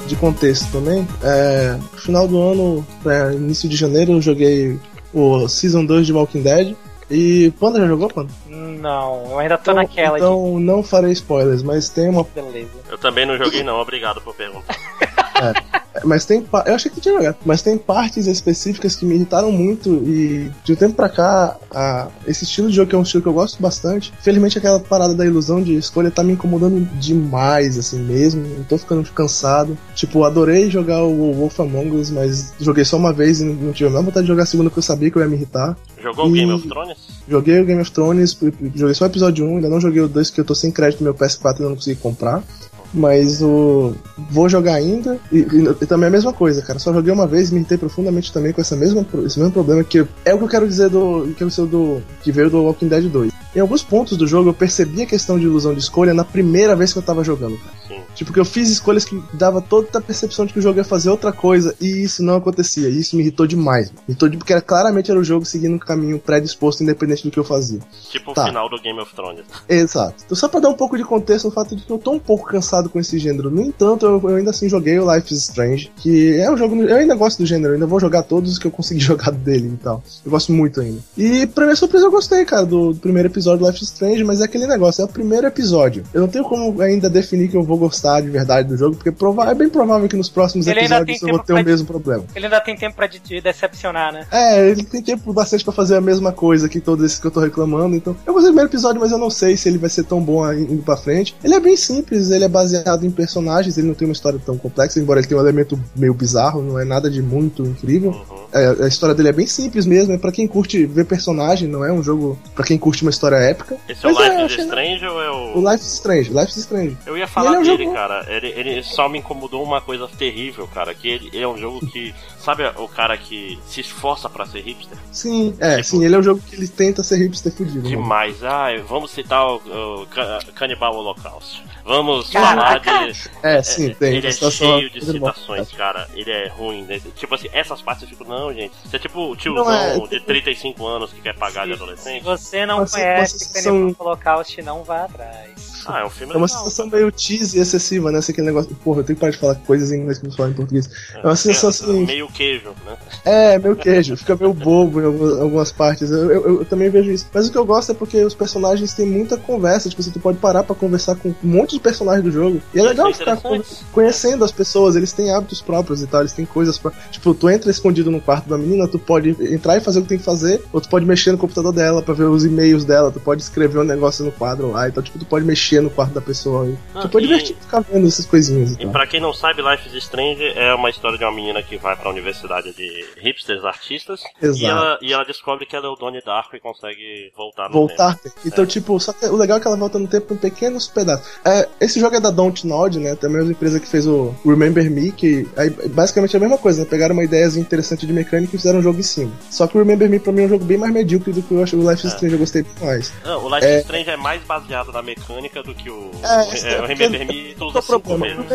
de contexto também. É, no final do ano, é, início de janeiro, eu joguei o Season 2 de Walking Dead. E Panda já jogou, Panda? Não, eu ainda tô Então, naquela então não farei spoilers, mas tem uma de. Beleza. Eu também não joguei não, obrigado por perguntar. [LAUGHS] Mas tem. Eu achei que tinha jogado. Mas tem partes específicas que me irritaram muito. E de um tempo pra cá, a- esse estilo de jogo que é um estilo que eu gosto bastante. Felizmente aquela parada da ilusão de escolha tá me incomodando demais, assim mesmo. Eu tô ficando cansado. Tipo, adorei jogar o Wolf Among Us, mas joguei só uma vez e não tive a menor vontade de jogar a segunda porque eu sabia que eu ia me irritar. Jogou E- Game of Thrones? Joguei o Game of Thrones, joguei só o episódio 1, ainda não joguei o 2 porque eu tô sem crédito no meu PS4 e não consegui comprar. Mas o. Vou jogar ainda. E, e- e também é a mesma coisa, cara. Só joguei uma vez e me irritei profundamente também com essa mesma, esse mesmo problema que é o que eu quero dizer do. Que, o seu do, que veio do Walking Dead 2. Em alguns pontos do jogo eu percebi a questão de ilusão de escolha na primeira vez que eu tava jogando, cara. Sim. Tipo, que eu fiz escolhas que dava toda a percepção de que o jogo ia fazer outra coisa e isso não acontecia. E isso me irritou demais. Me irritou de, porque era, claramente era o jogo seguindo um caminho predisposto, independente do que eu fazia. Tipo Tá. o final do Game of Thrones. Exato. Então, só pra dar um pouco de contexto no fato de que eu tô um pouco cansado com esse gênero. No entanto, eu, eu ainda assim joguei o Life is Strange, que é um jogo. Eu ainda gosto do gênero, eu ainda vou jogar todos os que eu consegui [LAUGHS] jogar dele e tal. Eu gosto muito ainda. E, pra minha surpresa, eu gostei, cara, do, do primeiro episódio. Episódio de Life is Strange, mas é aquele negócio, é o primeiro episódio. Eu não tenho como ainda definir que eu vou gostar de verdade do jogo, porque é bem provável que nos próximos Ele episódios eu vou ter o mesmo problema. Ele ainda tem tempo pra decepcionar, né? É, ele tem tempo bastante pra fazer a mesma coisa que todos esses que eu tô reclamando, então eu gostei do primeiro episódio, mas eu não sei se ele vai ser tão bom indo pra frente. Ele é bem simples, ele é baseado em personagens, ele não tem uma história tão complexa, embora ele tenha um elemento meio bizarro, não é nada de muito incrível. Uhum. É, a história dele é bem simples mesmo, é pra quem curte ver personagem, não é um jogo pra quem curte uma história épica. Esse é o Mas é, Life is Strange ou é o. O Life is Strange, Life is Strange. Eu ia falar ele é um dele, jogo- cara. Ele, ele só me incomodou uma coisa terrível, cara. Que ele, ele é um jogo que. Sabe o cara que se esforça pra ser hipster? Sim, é, Tipo- sim, ele é um jogo que ele tenta ser hipster fudido. mano. Demais. Ah, vamos citar o, o Ca- Canibal Holocaust. Vamos Caraca! falar de. É, sim, tem. Ele é cheio de citações, cara. Ele é ruim. né? Tipo assim, essas partes eu fico, não, gente. Você é tipo o tiozão é- de 35 anos que quer pagar de Se adolescente. você não Mas- conhece mas Cannibal Holocaust, não vá atrás. Ah, é um filme É uma legal. sensação meio cheesy e excessiva, né? Assim, aquele negócio. Porra, eu tenho que parar de falar coisas em inglês que não falo em português. É uma sensação assim. Meio queijo, né? É, meio queijo, fica meio bobo em algumas, partes. Eu, eu- eu também vejo isso. Mas o que eu gosto é porque os personagens têm muita conversa. Tipo, assim, tu pode parar pra conversar com um monte de personagens do jogo. E é Eles legal são ficar conhecendo as pessoas, eles têm hábitos próprios e tal, eles têm coisas pra. Tipo, tu entra escondido no quarto da menina, tu pode entrar e fazer o que tem que fazer, ou tu pode mexer no computador dela pra ver os e-mails dela, tu pode escrever um negócio no quadro lá, então, tipo, tu pode mexer no quarto da pessoa. Ah, tipo, é divertido ficar vendo essas coisinhas e E pra quem não sabe, Life is Strange é uma história de uma menina que vai pra universidade de hipsters artistas Exato. e ela, e ela descobre que ela é o Donnie Darko e consegue voltar no voltar. Então, É. tipo, só que o legal é que ela volta no tempo em pequenos pedaços. É, esse jogo é da Don't Nod, né? Também é a empresa que fez o Remember Me, que aí, basicamente é a mesma coisa, né? Pegaram uma ideiazinha interessante de mecânica e fizeram um jogo em cima. Só que o Remember Me pra mim é um jogo bem mais medíocre do que eu acho o Life is É. Strange, eu gostei mais. tempo. Não, o Life É. Strange é mais baseado na mecânica do que o, É, é, é [LAUGHS] o porque- Remember Me tu Qual usa é o cinco problema?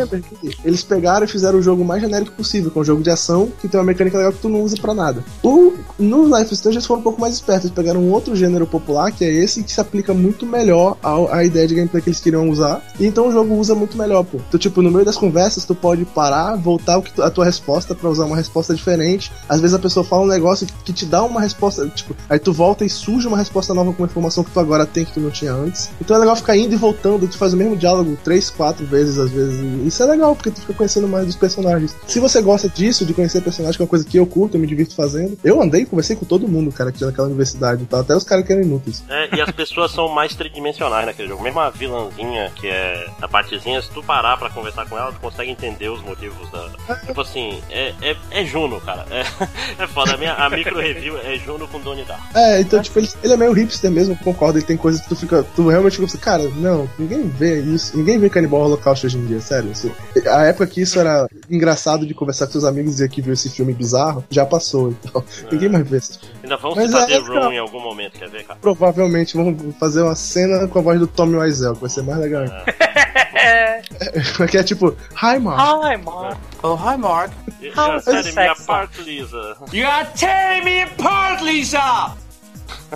Eles pegaram e fizeram o jogo mais genérico possível, é um jogo de ação que tem uma mecânica legal que tu não usa pra nada. O, no Life is Strange eles foram um pouco mais espertos, eles pegaram um outro gênero popular, que é esse, que se aplica muito melhor à ideia de gameplay que eles queriam usar, e então o jogo usa muito melhor, pô. Então, tipo, no meio das conversas, tu pode parar, voltar o que tu- a tua resposta pra usar uma resposta diferente. Às vezes a pessoa fala um negócio que, que te dá uma resposta, tipo, aí tu volta e surge uma resposta nova com uma informação que tu agora tem que tu não tinha antes. Então é legal ficar indo e voltando, tu faz o mesmo diálogo três, quatro vezes às vezes. Isso é legal, porque tu fica conhecendo mais dos personagens. Se você gosta disso, de conhecer personagens, que é uma coisa que eu curto, eu me divirto fazendo. Eu andei e conversei com todo mundo, cara, que tinha naquela universidade e tal, até os caras que eram inúteis. É, e as pessoas são mais tridimensionais naquele jogo. Mesmo a vilãzinha, que é a Batizinha, se tu parar pra conversar com ela, tu consegue entender os motivos da. Tipo assim, é, é, é Juno, cara. É, [LAUGHS] é foda. A minha a micro review é Juno com Donnie Darko. É, então, tipo, ele, ele é meio hipster mesmo, concordo. Ele tem coisas que tu fica. Tu realmente fica assim, cara, não, ninguém vê isso. Ninguém vê Canibal Holocaust hoje em dia, sério. Assim, a época que isso era engraçado de conversar com seus amigos e dizer que viu esse filme bizarro, já passou. Então, ninguém mais vê essas coisas. Ainda vamos Mas citar é, cara. Room em algum momento, quer ver, cara? Provavelmente vão fazer uma cena com a voz do Tommy Wiseau, que vai ser mais legal. É. [LAUGHS] que é tipo, hi, Mark. Ai, mano. Oh, hi, Mark. You're setting me apart, Lisa. You are tearing me apart, Lisa!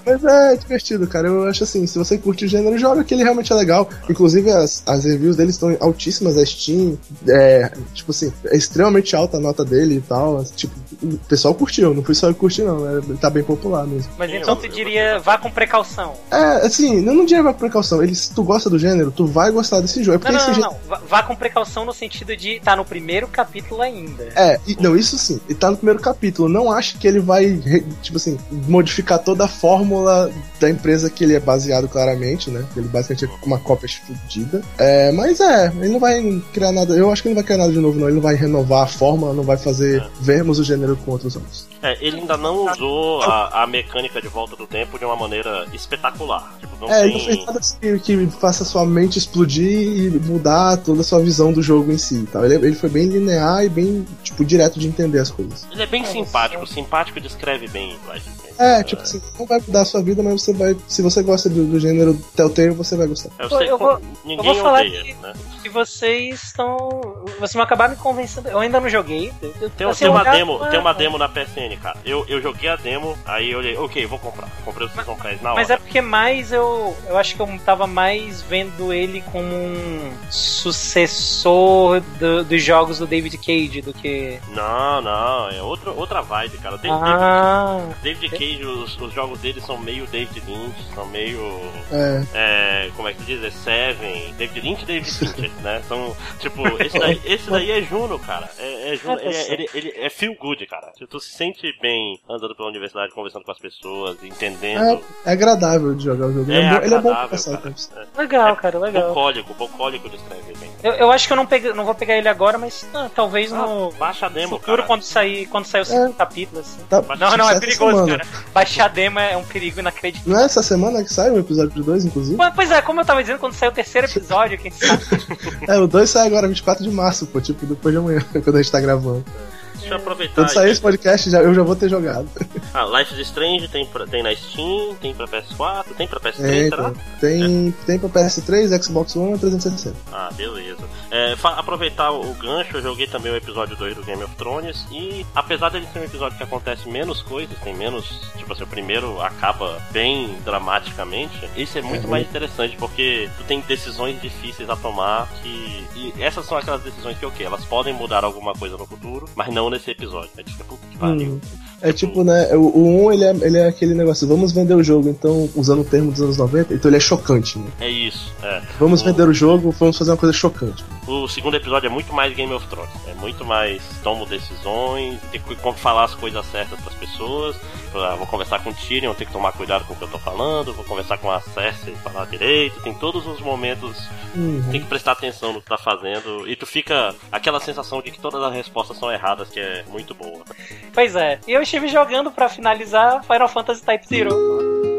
Mas é divertido, cara. Eu acho assim, se você curte o gênero, joga que ele realmente é legal. Inclusive, as, as reviews dele estão altíssimas, a Steam. É, tipo assim, é extremamente alta a nota dele e tal. Tipo, o pessoal curtiu, não fui só eu que curti, não. Né? Ele tá bem popular mesmo. Mas então eu- tu eu diria, vá com precaução. É, assim, eu não diria com precaução. Ele, se tu gosta do gênero, tu vai gostar desse jogo. É Não, porque não, esse não, não. Vá- Vá com precaução no sentido de tá no primeiro capítulo ainda. É, e- não, isso sim. Ele tá no primeiro capítulo. Não acho que ele vai, tipo assim, modificar toda a fórmula da empresa que ele é baseado claramente, né? Ele basicamente é uma cópia fudida. É, mas é, ele não vai criar nada. Eu acho que ele não vai criar nada de novo, não. Ele não vai renovar a fórmula, não vai fazer É. vermos o gênero com outros olhos. É, ele ainda não usou a, a mecânica de volta do tempo de uma maneira espetacular. Tipo, não é, tem. ele não fez nada que, que faça sua mente explodir e mudar toda a sua visão do jogo em si. Tal. Ele, ele foi bem linear e bem, tipo, direto de entender as coisas. Ele é bem simpático. Simpático descreve bem Strange. É, tipo assim, não vai mudar a sua vida, mas você vai. Se você gosta do, do gênero Telltale, você vai gostar. Eu sei eu que vou- ninguém eu vou falar odeia, que- né? E vocês estão. Vocês vão acabar me convencendo. Eu ainda não joguei. Eu- Tem, assim, tem uma demo, tem uma demo na PSN, cara. Eu, eu joguei a demo, aí eu olhei, ok, vou comprar. Comprei o Season Pass na hora. Mas é porque mais eu. Eu acho que eu tava mais vendo ele como um sucessor do- dos jogos do David Cage do que. Não, não, é outro, outra vibe, cara. David, Ah. David Cage Cage, os, os jogos dele são meio David Lynch, são meio. É. É, como é que se diz? É Seven, David Lynch e David Fincher, né? São, tipo, esse daí, esse daí é Juno, cara. É, é Juno, ele, é- ele, ele é feel good, cara. Tu, tu se sente bem andando pela universidade, conversando com as pessoas, entendendo. É, é agradável de jogar o jogo. É, ele é bom pra agradável, passar cara. Legal, cara, legal. Bucólico, bucólico descreve bem. Eu, eu acho que eu não, peguei, não vou pegar ele agora, mas ah, talvez no Baixa a demo, futuro, cara. quando sair, quando sair o segundo capítulo, assim. Tá, Não, não, é perigoso, semana. cara. Baixar demo é um perigo inacreditável. Não é essa semana que sai o episódio 2, inclusive? Mas, Pois é, como eu tava dizendo, quando sair o terceiro episódio, quem sabe. [LAUGHS] É, o 2 sai agora, 24 de março, pô, tipo, depois de amanhã, [LAUGHS] quando a gente tá gravando. Deixa eu aproveitar. Quando sair esse podcast, já, eu já vou ter jogado. Ah, Life is Strange tem, pra- tem na Steam, tem pra PS4, tem pra PS3, É, será? então, tem, tem pra PS3, Xbox One e 360. Ah, beleza. É, aproveitar o gancho, eu joguei também o episódio 2 do Game of Thrones e apesar dele ser um episódio que acontece menos coisas, tem menos, tipo assim, o primeiro acaba bem dramaticamente, esse é muito Uhum. mais interessante porque tu tem decisões difíceis a tomar que e essas são aquelas decisões que o quê? Elas podem mudar alguma coisa no futuro, mas não nesse episódio. É tipo, puta que pariu. Hum. É tipo, né, o, o 1 ele é, ele é aquele negócio, vamos vender o jogo, então, usando o termo dos anos 90, então ele é chocante, né? É isso, é. Vamos O- vender o jogo, vamos fazer uma coisa chocante. O segundo episódio é muito mais Game of Thrones. É muito mais tomo decisões, tem que como falar as coisas certas pras pessoas. Ah, vou conversar com o Tyrion, tenho que tomar cuidado com o que eu tô falando. Vou conversar com a Cersei, falar direito. Tem todos os momentos, Uhum. tem que prestar atenção no que tá fazendo. E tu fica aquela sensação de que todas as respostas são erradas, que é muito boa. Pois é. E eu estive jogando pra finalizar Final Fantasy Type Zero.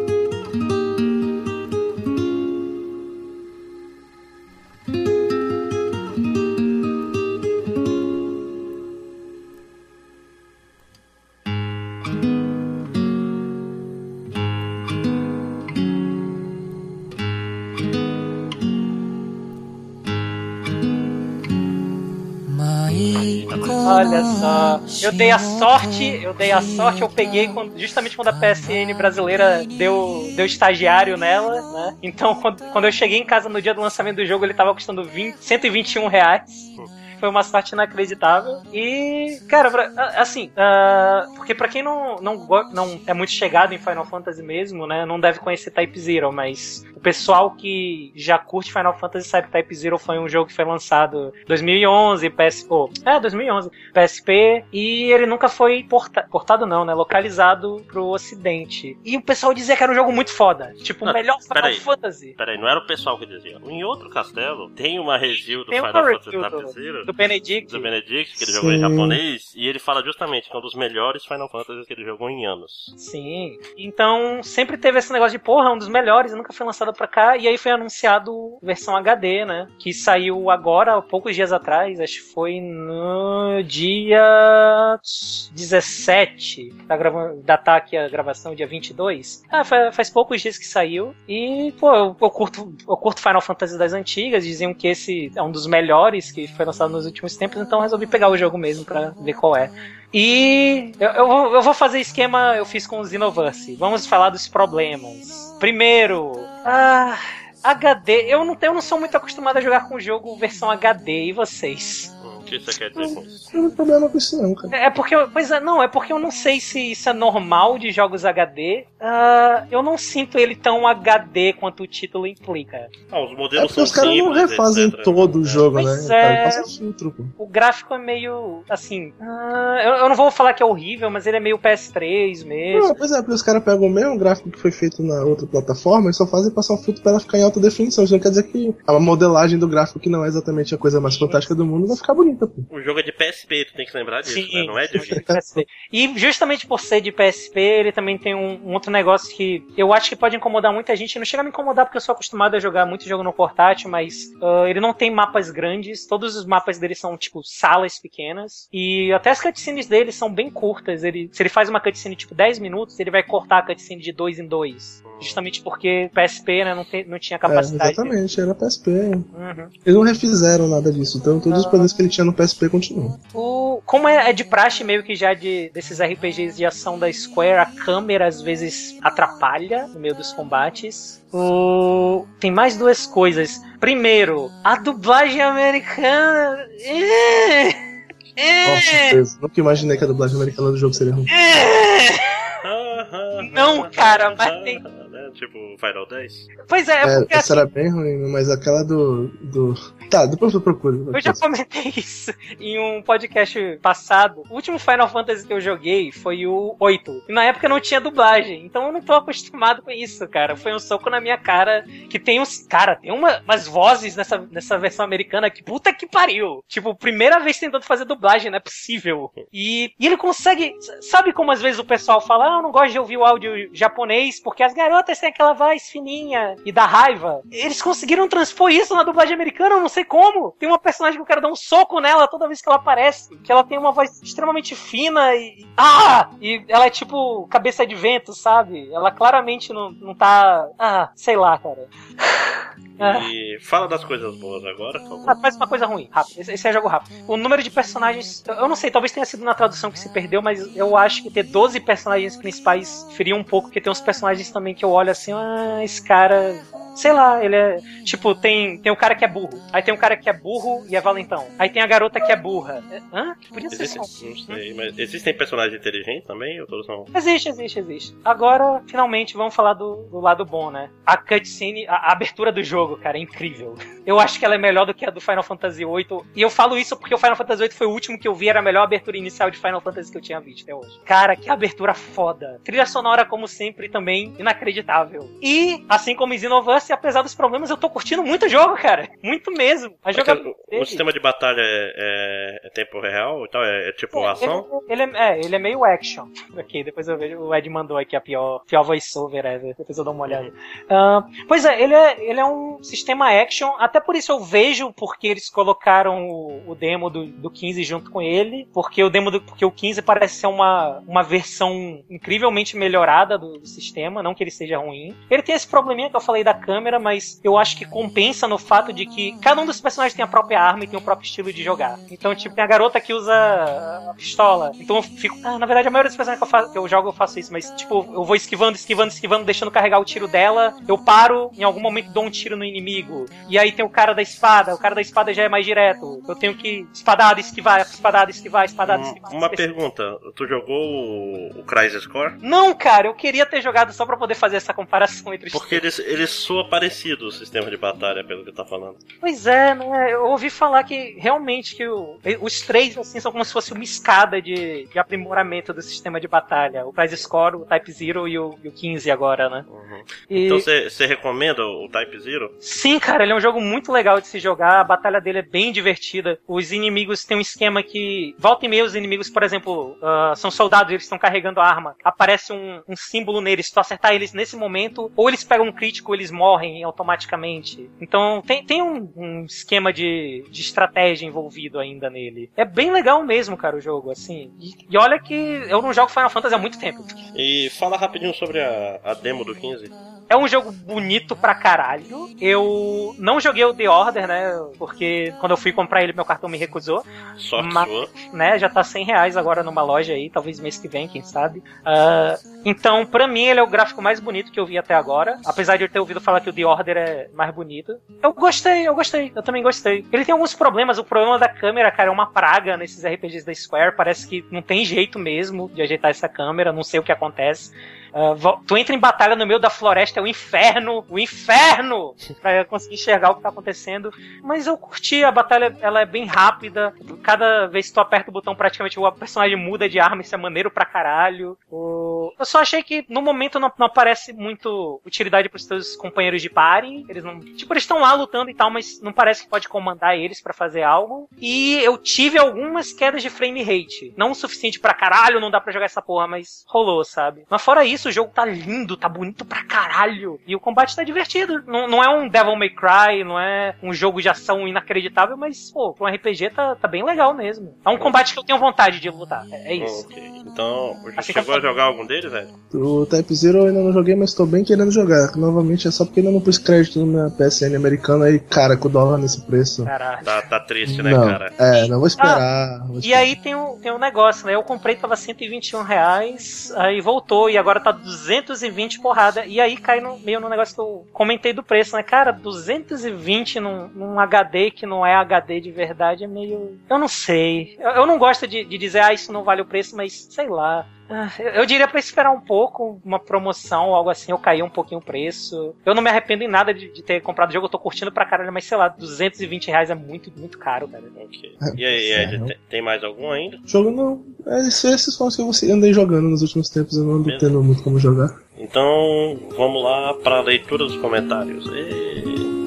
Olha só, eu dei a sorte, eu dei a sorte, eu peguei quando- justamente quando a PSN brasileira deu, deu estagiário nela, né? Então, quando, quando eu cheguei em casa no dia do lançamento do jogo, ele tava custando 20, 121 reais. Foi uma sorte inacreditável. E, cara, pra- assim, ah, porque pra quem não, não, não é muito chegado em Final Fantasy mesmo, né, não deve conhecer Type Zero, mas o pessoal que já curte Final Fantasy sabe que Type Zero foi um jogo que foi lançado em 2011, PS, oh, é, 2011, PSP, e ele nunca foi porta, portado não, né, localizado pro ocidente. E o pessoal dizia que era um jogo muito foda, tipo, o melhor Final peraí. Fantasy. Peraí, não era o pessoal que dizia. Em outro castelo, tem uma review do Tem Final Fantasy Type Zero. Do Benedict. Do Benedict, que ele Sim. jogou em japonês, e ele fala justamente que é um dos melhores Final Fantasy que ele jogou em anos. Sim. Então, sempre teve esse negócio de, porra, é um dos melhores, nunca foi lançado pra cá. E aí foi anunciado versão HD, né? Que saiu agora, há poucos dias atrás. Acho que foi no dia 17. Tá gravando, datar aqui a gravação, dia 22. Ah, faz, faz poucos dias que saiu. E, pô, eu, eu curto, eu curto Final Fantasy das antigas. Diziam que esse é um dos melhores que foi lançado nos últimos tempos. Então resolvi pegar o jogo mesmo pra ver qual é. E eu, eu vou, eu vou fazer esquema eu fiz com o Xenoverse. Vamos falar dos problemas. Primeiro, ah, HD. Eu não, eu não sou muito acostumado a jogar com o jogo versão HD. E vocês? Hum, que você quer dizer com isso? Não tem problema com isso não, cara. É porque, eu- pois é, não, é porque eu não sei se isso é normal de jogos HD. Ah, eu não sinto ele tão HD quanto o título implica. Ah, os É modelos porque são os caras não refazem etc. todo o jogo, Pois né? é. Passa filtro, pô. O gráfico é meio assim. ah, eu, eu não vou falar que é horrível, mas ele é meio PS3 mesmo. Não, pois é, porque os caras pegam o mesmo gráfico que foi feito na outra plataforma e só fazem passar um filtro pra ela ficar em alta definição. Isso não quer dizer que a modelagem do gráfico, que não é exatamente a coisa mais fantástica do mundo, vai ficar bonita, pô. O jogo é de PSP, tu tem que lembrar disso, né? Não é de sim, PSP. E justamente por ser de PSP, ele também tem um, um outro negócio que eu acho que pode incomodar muita gente. Não chega a me incomodar porque eu sou acostumado a jogar muito jogo no portátil, mas ah, ele não tem mapas grandes. Todos os mapas dele são, tipo, salas pequenas. E até as cutscenes dele são bem curtas. Ele, se ele faz uma cutscene, tipo, 10 minutos, ele vai cortar a cutscene de 2 em 2. Justamente porque PSP, né, não, tem, não tinha É, capacidade. exatamente, era PSP. Uhum. Eles não refizeram nada disso, então todos os poderes que ele tinha no PSP continuam. O, como é, é de praxe meio que já de, desses RPGs de ação da Square, a câmera às vezes atrapalha no meio dos combates. O, tem mais duas coisas. Primeiro, a dublagem americana. É, é, certeza. Nunca imaginei que a dublagem americana do jogo seria ruim. é. Não, cara, mas tem. Tipo Final 10. Pois é, é É, porque essa assim, era bem ruim, mas aquela do. do... Tá, depois eu procuro. Eu já comentei [LAUGHS] isso em um podcast passado. O último Final Fantasy que eu joguei foi o 8. E na época não tinha dublagem. Então eu não tô [LAUGHS] acostumado com isso, cara. Foi um soco na minha cara. Que tem uns. Cara, tem uma, umas vozes nessa, nessa versão americana que puta que pariu. Tipo, primeira vez tentando fazer dublagem, não é possível. E, e ele consegue. Sabe como às vezes o pessoal fala, ah, eu não gosto de ouvir o áudio japonês porque as garotas têm aquela voz fininha e dá raiva. Eles conseguiram transpor isso na dublagem americana, eu não sei como. Tem uma personagem que eu quero dar um soco nela toda vez que ela aparece. Que ela tem uma voz extremamente fina e. Ah! E ela é tipo cabeça de vento, sabe? Ela claramente não, não tá. Ah, sei lá, cara. [LAUGHS] E fala das coisas boas agora, por favor. Ah, mais uma coisa ruim, rápido. Esse, esse é jogo rápido. O número de personagens. Eu não sei, talvez tenha sido na tradução que se perdeu, mas eu acho que ter 12 personagens principais feria um pouco, porque tem uns personagens também que eu olho assim, ah, esse cara. Sei lá, ele é. Tipo, tem, tem o cara que é burro. Aí tem o cara que é burro e é valentão. Aí tem a garota que é burra. É- Hã? Que podia ser Existem, só. não sei, mas existem personagens inteligentes também? Ou todos são. Existe, existe, existe. Agora, finalmente, vamos falar do, do lado bom, né? A cutscene, a, a abertura do jogo, cara, é incrível. [LAUGHS] Eu acho que ela é melhor do que a do Final Fantasy VIII. E eu falo isso porque o Final Fantasy VIII foi o último que eu vi, era a melhor abertura inicial de Final Fantasy que eu tinha visto até hoje. Cara, que abertura foda. Trilha sonora, como sempre, também inacreditável. E, assim como em Xenoverse, apesar dos problemas, eu tô curtindo muito o jogo, cara. Muito mesmo. A Porque jogabilidade o, sistema de batalha é, é- é tempo real e tal? É, é tipo É, ação? Ele, ele é, é, ele é meio action. [LAUGHS] Aqui, depois eu vejo. O Ed mandou aqui a pior, pior voiceover ever. Depois eu dou uma olhada. Ah, pois é, ele é, ele é um sistema action. Até por isso eu vejo porque eles colocaram o, o demo do, do 15 junto com ele. Porque o demo do. Porque o 15 parece ser uma, uma versão incrivelmente melhorada do, do sistema. Não que ele seja ruim. Ele tem esse probleminha que eu falei da câmera, mas eu acho que compensa no fato de que cada um dos personagens tem a própria arma e tem o próprio estilo de jogar. Então, tipo, tem a garota que usa a pistola. Então eu fico. Ah, na verdade, a maioria dos personagens que eu, faço, que eu jogo eu faço isso, mas, tipo, eu vou esquivando, esquivando, esquivando, deixando carregar o tiro dela. Eu paro, em algum momento dou um tiro no inimigo. E aí tem o cara da espada. O cara da espada já é mais direto. Eu tenho que espadada, esquivar, espadada, esquivar, espadada, Um- esquivar. uma pergunta: tu jogou o, o Crisis Core? Não, cara, eu queria ter jogado só pra poder fazer essa comparação entre os Porque ele, ele soa parecido o sistema de batalha, pelo que tá falando. Pois é, né? Eu ouvi falar que realmente que o- os três assim são como se fosse uma escada de, de aprimoramento do sistema de batalha. O Prize Score, o Type Zero e o, e o 15 agora, né? Uhum. E- Então você recomenda o Type Zero? Sim, cara, ele é um jogo muito legal de se jogar, a batalha dele é bem divertida. Os inimigos têm um esquema que. Volta e meia, os inimigos, por exemplo, ah, são soldados, eles estão carregando arma. Aparece um, um símbolo neles, se tu acertar eles nesse momento, ou eles pegam um crítico, eles morrem automaticamente. Então tem, tem um, um esquema de, de estratégia envolvido ainda nele. É bem legal mesmo, cara, o jogo, assim. E, e olha que eu não jogo Final Fantasy há muito tempo. E fala rapidinho sobre a, a demo do 15. É um jogo bonito pra caralho. Eu não joguei o The Order, né? Porque quando eu fui comprar ele, meu cartão me recusou. Sorte Mas- sua. Né? Já tá 100 reais agora numa loja aí, talvez mês que vem, quem sabe. Ah, então, pra mim, ele é o gráfico mais bonito que eu vi até agora. Apesar de eu ter ouvido falar que o The Order é mais bonito. Eu gostei, eu gostei. Eu também gostei. Ele tem alguns problemas. O problema da câmera, cara, é uma praga nesses RPGs da Square. Parece que não tem jeito mesmo de ajeitar essa câmera. Não sei o que acontece. Ah, tu entra em batalha no meio da floresta, é o inferno, o inferno, pra conseguir enxergar o que tá acontecendo. Mas eu curti a batalha, ela é bem rápida. Cada vez que tu aperta o botão, praticamente o personagem muda de arma, isso é maneiro pra caralho. Eu só achei que no momento não, não aparece muito utilidade pros teus companheiros de party. Eles não. Tipo, eles estão lá lutando e tal, mas não parece que pode comandar eles pra fazer algo. E eu tive algumas quedas de frame rate. Não o suficiente pra caralho, não dá pra jogar essa porra, mas rolou, sabe? Mas fora isso, o jogo tá lindo, tá bonito pra caralho. E o combate tá divertido. Não, não é um Devil May Cry, não é um jogo de ação inacreditável, mas, pô, pra um RPG tá, tá bem legal mesmo. É um combate que eu tenho vontade de lutar. É, é isso. Ok. Então, já Assim chegou a jogar algum deles, velho? O Type Zero eu ainda não joguei, mas tô bem querendo jogar. Novamente é só porque ainda não pus crédito meu PSN americano aí, cara, com o dólar nesse preço. Caralho. Tá, tá triste, né, não, cara? É, não vou esperar. vou E esperar. aí tem um, tem um negócio, né? Eu comprei, tava 121 reais, aí voltou, e agora tá 220 porrada. E aí cai no, meio no negócio que eu comentei do preço, né? Cara, 220 num, num HD que não é HD de verdade é meio. Eu não sei. Eu, eu não gosto de, de dizer, ah, isso não vale o preço, mas sei lá. Ah, Eu diria pra esperar um pouco, uma promoção ou algo assim, eu cair um pouquinho o preço. Eu não me arrependo em nada de, de ter comprado o jogo, eu tô curtindo pra caralho, mas sei lá, 220 reais é muito, muito caro, cara. Ok. E aí, Ed, tem, tem mais algum ainda? Jogo não. É, isso- esses são os que eu andei jogando nos últimos tempos, eu não ando tendo muito como jogar. Então, vamos lá para a leitura dos comentários. E...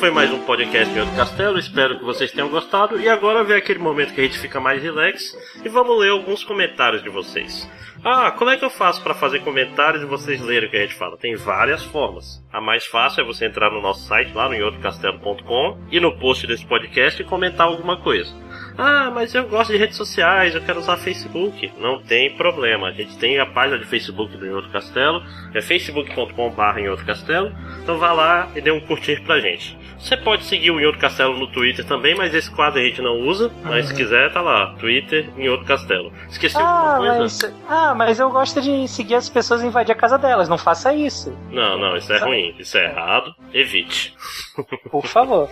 foi mais um podcast de Castelo. Espero que vocês tenham gostado. E agora vem aquele momento que a gente fica mais relax e vamos ler alguns comentários de vocês. Ah, como é que eu faço para fazer comentários e vocês lerem o que a gente fala? Tem várias formas. A mais fácil é você entrar no nosso site lá no outrocastelo.com e no post desse podcast e comentar alguma coisa. Ah, mas eu gosto de redes sociais, eu quero usar Facebook. Não tem problema. A gente tem a página de Facebook do Outro Castelo, é facebook.com.br em Outro Castelo. Então vá lá e dê um curtir pra gente. Você pode seguir o Em Outro Castelo no Twitter também, mas esse quadro a gente não usa. Mas se quiser, tá lá. Twitter em Outro Castelo. Esqueci Ah alguma coisa? mas, ah, mas eu gosto de seguir as pessoas e invadir a casa delas, não faça isso. Não, não, isso é ruim. Isso é errado. Evite. [LAUGHS] Por favor.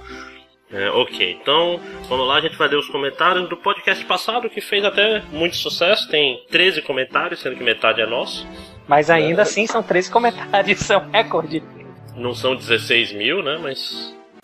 É, ok, então vamos lá, a gente vai ler os comentários do podcast passado que fez até muito sucesso. Tem 13 comentários, sendo que metade é nosso. Mas ainda assim são 13 [LAUGHS] comentários, são recorde. Não são 16 mil, né? Mas.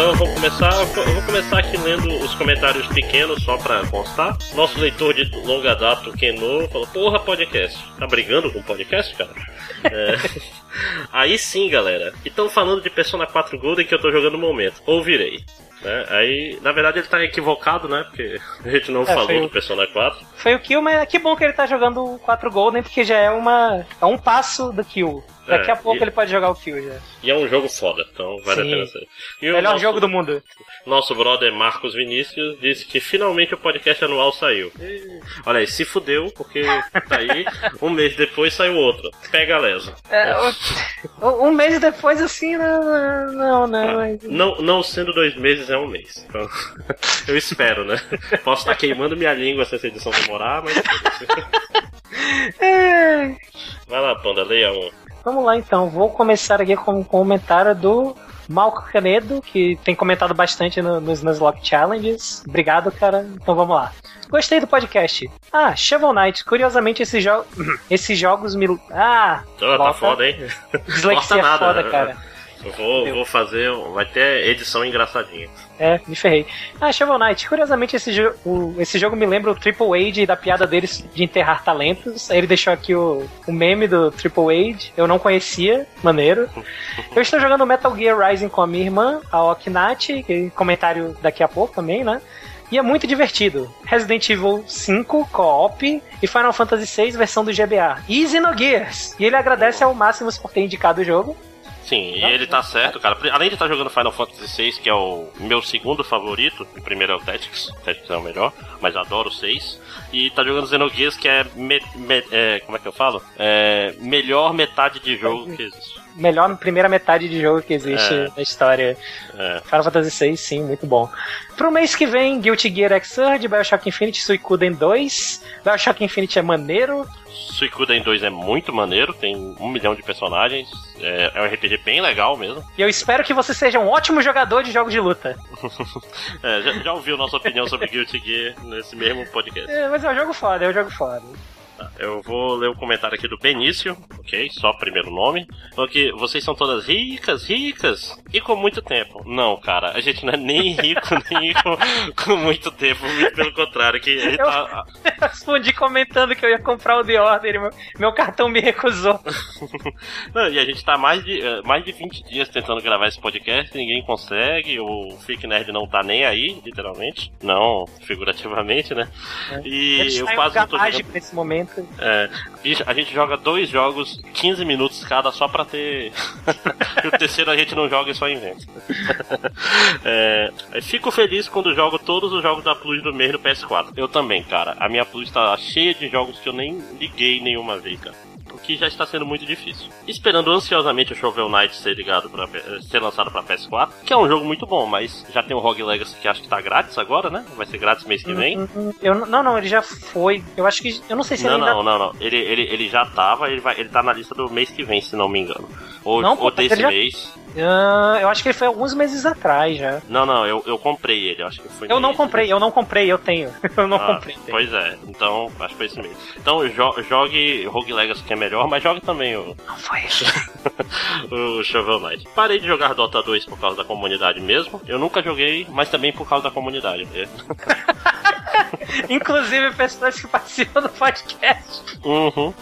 Então eu vou começar, eu vou começar aqui lendo os comentários pequenos só pra constar. Nosso leitor de longa data, o Keno, falou: Porra, podcast. Tá brigando com podcast, cara? [LAUGHS] É. Aí sim, galera. E estão falando de Persona 4 Golden que eu tô jogando no momento. Ouvirei. Né? Aí, na verdade, ele tá equivocado, né? Porque [LAUGHS] a gente não É, falou do Persona 4. Foi o kill, mas que bom que ele tá jogando o 4 Golden, porque já é uma. é um passo do kill. Daqui É, a pouco e- ele pode jogar o kill já. E é um jogo foda, então vale Sim. a pena ser. E Melhor nosso- jogo do mundo. Nosso brother Marcos Vinícius disse que finalmente o podcast anual saiu. E, Olha aí, se fudeu, porque tá aí, [LAUGHS] um mês depois saiu outro. Pega a lesa. É, o- um mês depois, assim, não, não, não. mas- Não, não sendo dois meses, é um mês. Então, [LAUGHS] eu espero, né? Posso estar queimando minha língua se essa edição demorar, mas. [LAUGHS] É, Vai lá, Panda, leia um. Vamos lá então, vou começar aqui com um comentário do Malco Canedo, que tem comentado bastante no- nos Nuzlocke Challenges. Obrigado, cara. Então vamos lá. Gostei do podcast. Ah, Shovel Knight. Curiosamente, esse jo [CLEARS THROAT] esses jogos me. Ah! Oh, tá foda, hein? Dislexia nada, foda, né? cara. Eu vou, vou fazer. Vai ter edição engraçadinha. É, me ferrei. Ah, Shovel Knight. Curiosamente, esse, jo o- esse jogo me lembra o Triple Age da piada deles de enterrar talentos. Ele deixou aqui o, o meme do Triple Age. Eu não conhecia. Maneiro. [LAUGHS] Eu estou jogando Metal Gear Rising com a minha irmã, a Okinati. que- Comentário daqui a pouco também, né? E é muito divertido. Resident Evil 5 Co-op e Final Fantasy VI versão do GBA. E Xenogears. E ele agradece ao Máximos por ter indicado o jogo. Sim, e ele tá certo, cara. Além de estar jogando Final Fantasy VI, que é o meu segundo favorito, o primeiro é o Tactics, Tactics é o melhor, mas adoro o 6. E tá jogando Xenogears, que é, me- me- é, como é que eu falo? É, melhor metade de jogo que existe. Melhor primeira metade de jogo que existe É. na história. É. Final Fantasy VI, sim, muito bom. Pro mês que vem, Guilty Gear Xrd, Bioshock Infinite, Suicuden 2. Bioshock Infinite é maneiro. Suicuden 2 é muito maneiro, tem um milhão de personagens, é, é um RPG bem legal mesmo. E eu espero que você seja um ótimo jogador de jogos de luta. [LAUGHS] É, já, já ouviu nossa opinião sobre Guilty Gear nesse mesmo podcast. É, mas é um jogo foda, é um jogo foda. Eu vou ler o comentário aqui do Benício, ok? Só primeiro nome. Falou que vocês são todas ricas, ricas e com muito tempo. Não, cara, a gente não é nem [LAUGHS] rico, nem com, com muito tempo. Muito pelo contrário, que ele tá. Eu respondi comentando que eu ia comprar o The Order meu, meu cartão me recusou. [LAUGHS] Não, e a gente tá mais de, eh, mais de 20 dias tentando gravar esse podcast, ninguém consegue, o Fique Nerd não tá nem aí, literalmente. Não, figurativamente, né? É. E eu um quase não tô jogando. nesse momento. É, bicho, a gente joga dois jogos, 15 minutos cada, só pra ter. e [LAUGHS] o terceiro a gente não joga e só inventa. [LAUGHS] é, fico feliz quando jogo todos os jogos da Plus do mês no PS4. Eu também, cara. A minha Plus tá cheia de jogos que eu nem liguei nenhuma vez, cara que já está sendo muito difícil. Esperando ansiosamente o Shovel Knight ser ligado para ser lançado para PS4, que é um jogo muito bom, mas já tem o Rogue Legacy que acho que tá grátis agora, né? Vai ser grátis mês que vem. Eu, não, não, ele já foi. Eu acho que eu não sei se não, ele não, ainda... não, não. Ele, ele, ele já tava, ele vai, ele tá na lista do mês que vem, se não me engano. Ou, Não, ou pô, desse ele já- mês. Ah, eu acho que ele foi alguns meses atrás já. Não, não, eu, eu comprei ele, eu acho que foi Eu não comprei, eu não comprei, eu tenho. [LAUGHS] Eu não Ah, comprei. Pois é, então acho que foi esse mês. Então jo jogue Rogue Legacy que é melhor, mas jogue também o, Não foi. [LAUGHS] o Shovel Knight. Parei de jogar Dota 2 por causa da comunidade mesmo. Eu nunca joguei, mas também por causa da comunidade. [LAUGHS] [LAUGHS] Inclusive pessoas que participam do podcast. Uhum.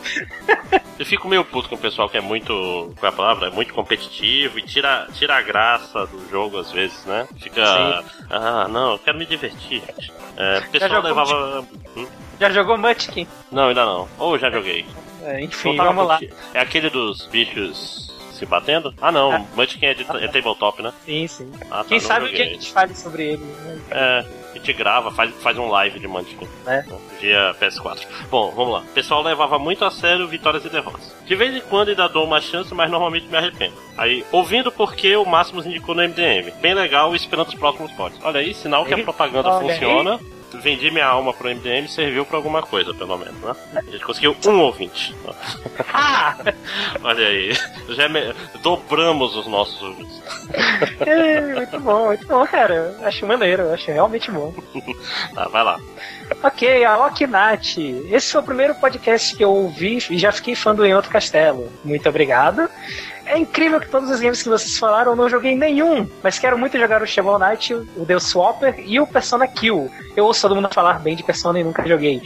Eu fico meio puto com o pessoal que é muito. É a palavra? É muito competitivo e tira, tira a graça do jogo às vezes, né? Fica. Ah, não, eu quero me divertir. É, o pessoal levava. Hum? Já jogou Munchkin? Não, ainda não. Ou já joguei. É, enfim, vamos lá. É aquele dos bichos se batendo? Ah, não. Ah. Munchkin é, de, é tabletop, né? Sim, sim. Ah, tá, Quem sabe o que a gente fale sobre ele. né? É, a gente grava, faz, faz um live de Munchkin. É. Dia PS4. Bom, vamos lá. O pessoal levava muito a sério vitórias e derrotas. De vez em quando ainda dou uma chance, mas normalmente me arrependo. Aí, ouvindo porque o Máximos indicou no MDM. Bem legal, esperando os próximos pods. Olha aí, sinal que a Aí, propaganda olha funciona. Vendi minha alma pro MDM serviu pra alguma coisa, pelo menos, né? A gente conseguiu um ouvinte. [LAUGHS] Ah! [LAUGHS] Olha aí. Já me- dobramos os nossos ouvintes. É, muito bom, muito bom, cara. Acho maneiro, acho realmente bom. [LAUGHS] Tá, vai lá. Ok, a Okinat. Esse foi o primeiro podcast que eu ouvi e já fiquei fã do Em Outro Castelo. Muito obrigado. É incrível que todos os games que vocês falaram eu não joguei nenhum, mas quero muito jogar o Shovel Knight, o The Swapper e o Persona Kill. Eu ouço todo mundo falar bem de Persona e nunca joguei.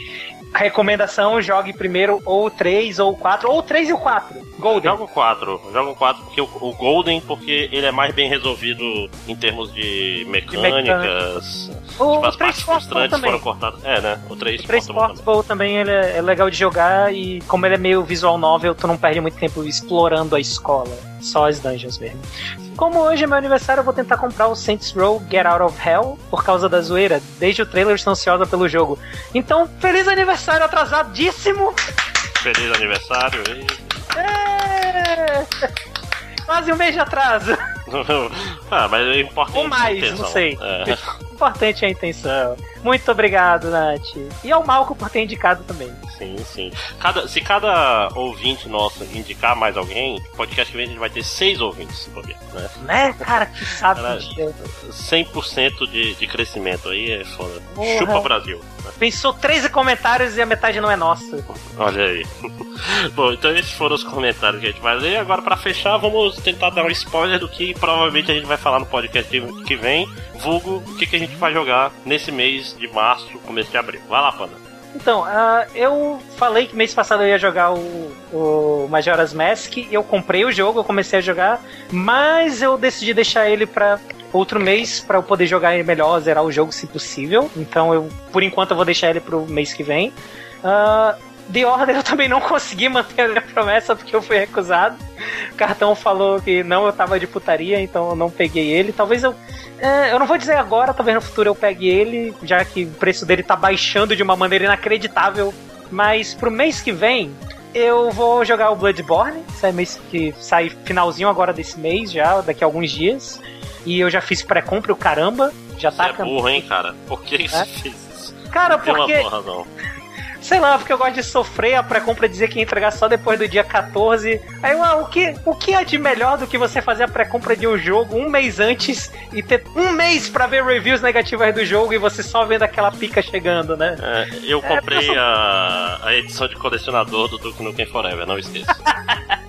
A recomendação, jogue primeiro ou o 3 ou o 4, ou o 3 e o 4. Golden. Joga o 4. Joga o 4 porque o, o Golden, porque ele é mais bem resolvido em termos de mecânicas. O Tipo, as 3 partes frustrantes também. foram cortadas. É, né? O 3 O 3 Sportsball também. Sportsball também ele é, é legal de jogar e como ele é meio visual novel, tu não perde muito tempo explorando a escola, só as dungeons mesmo. Como hoje é meu aniversário, eu vou tentar comprar o Saints Row Get Out of Hell por causa da zoeira. Desde o trailer estou ansiosa pelo jogo. Então, feliz aniversário atrasadíssimo! Feliz aniversário. e- É! Quase um mês de atraso. [LAUGHS] ah, mas é importante. Ou mais, a intenção. não sei. É. Importante é a intenção. Muito obrigado, Nath. E ao Malco por ter indicado também. Sim, sim. Cada, se cada ouvinte nosso indicar mais alguém, podcast que vem a gente vai ter seis ouvintes, né? Né, cara? Que dia. 100% de, de crescimento aí é foda. Porra. Chupa Brasil. né? Pensou 13 comentários e a metade não é nossa. Olha aí. [LAUGHS] Bom, então esses foram os comentários que a gente vai ler. Agora, pra fechar, vamos tentar dar um spoiler do que provavelmente a gente vai falar no podcast que- que vem. Vulgo, o que, que a gente vai jogar nesse mês de março, começo de abril. Vai lá, Panda. Então, ah, eu falei que mês passado eu ia jogar o, o Majora's Mask. Eu comprei o jogo, eu comecei a jogar, mas eu decidi deixar ele pra outro mês pra eu poder jogar ele melhor, zerar o jogo se possível. Então, eu, por enquanto, eu vou deixar ele pro mês que vem. Ah, The Order [LAUGHS] eu também não consegui manter a minha promessa porque eu fui recusado. O cartão falou que não, eu tava de putaria, então eu não peguei ele. Talvez eu. é, eu não vou dizer agora, talvez no futuro eu pegue ele, já que o preço dele tá baixando de uma maneira inacreditável. Mas pro mês que vem, eu vou jogar o Bloodborne, sai mês que sai finalzinho agora desse mês, já, daqui a alguns dias. E eu já fiz pré-compra o caramba. Já Você tá é burro, hein, cara? Por que, que você fez isso? Cara, Tem uma porque. boa razão. Sei lá, porque eu gosto de sofrer a pré-compra e dizer que ia entregar só depois do dia 14. Aí, ué, o que, o que é de melhor do que você fazer a pré-compra de um jogo um mês antes e ter um mês pra ver reviews negativas do jogo e você só vendo aquela pica chegando, né? É, eu comprei a, a edição de colecionador do Duke Nukem Forever, não esqueça. [LAUGHS]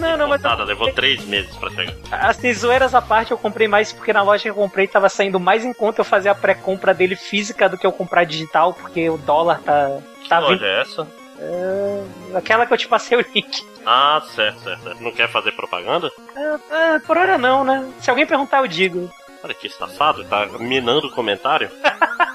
Não, não, mas. Nada, levou três meses pra chegar. Assim, zoeiras à parte, eu comprei mais porque na loja que eu comprei tava saindo mais em conta eu fazer a pré-compra dele física do que eu comprar digital, porque o dólar tá. Tá loja é essa? É, aquela que eu te passei o link. Ah, certo, certo, certo. Não quer fazer propaganda? É, é, por hora não, né? Se alguém perguntar, eu digo. Olha que safado, tá minando o comentário.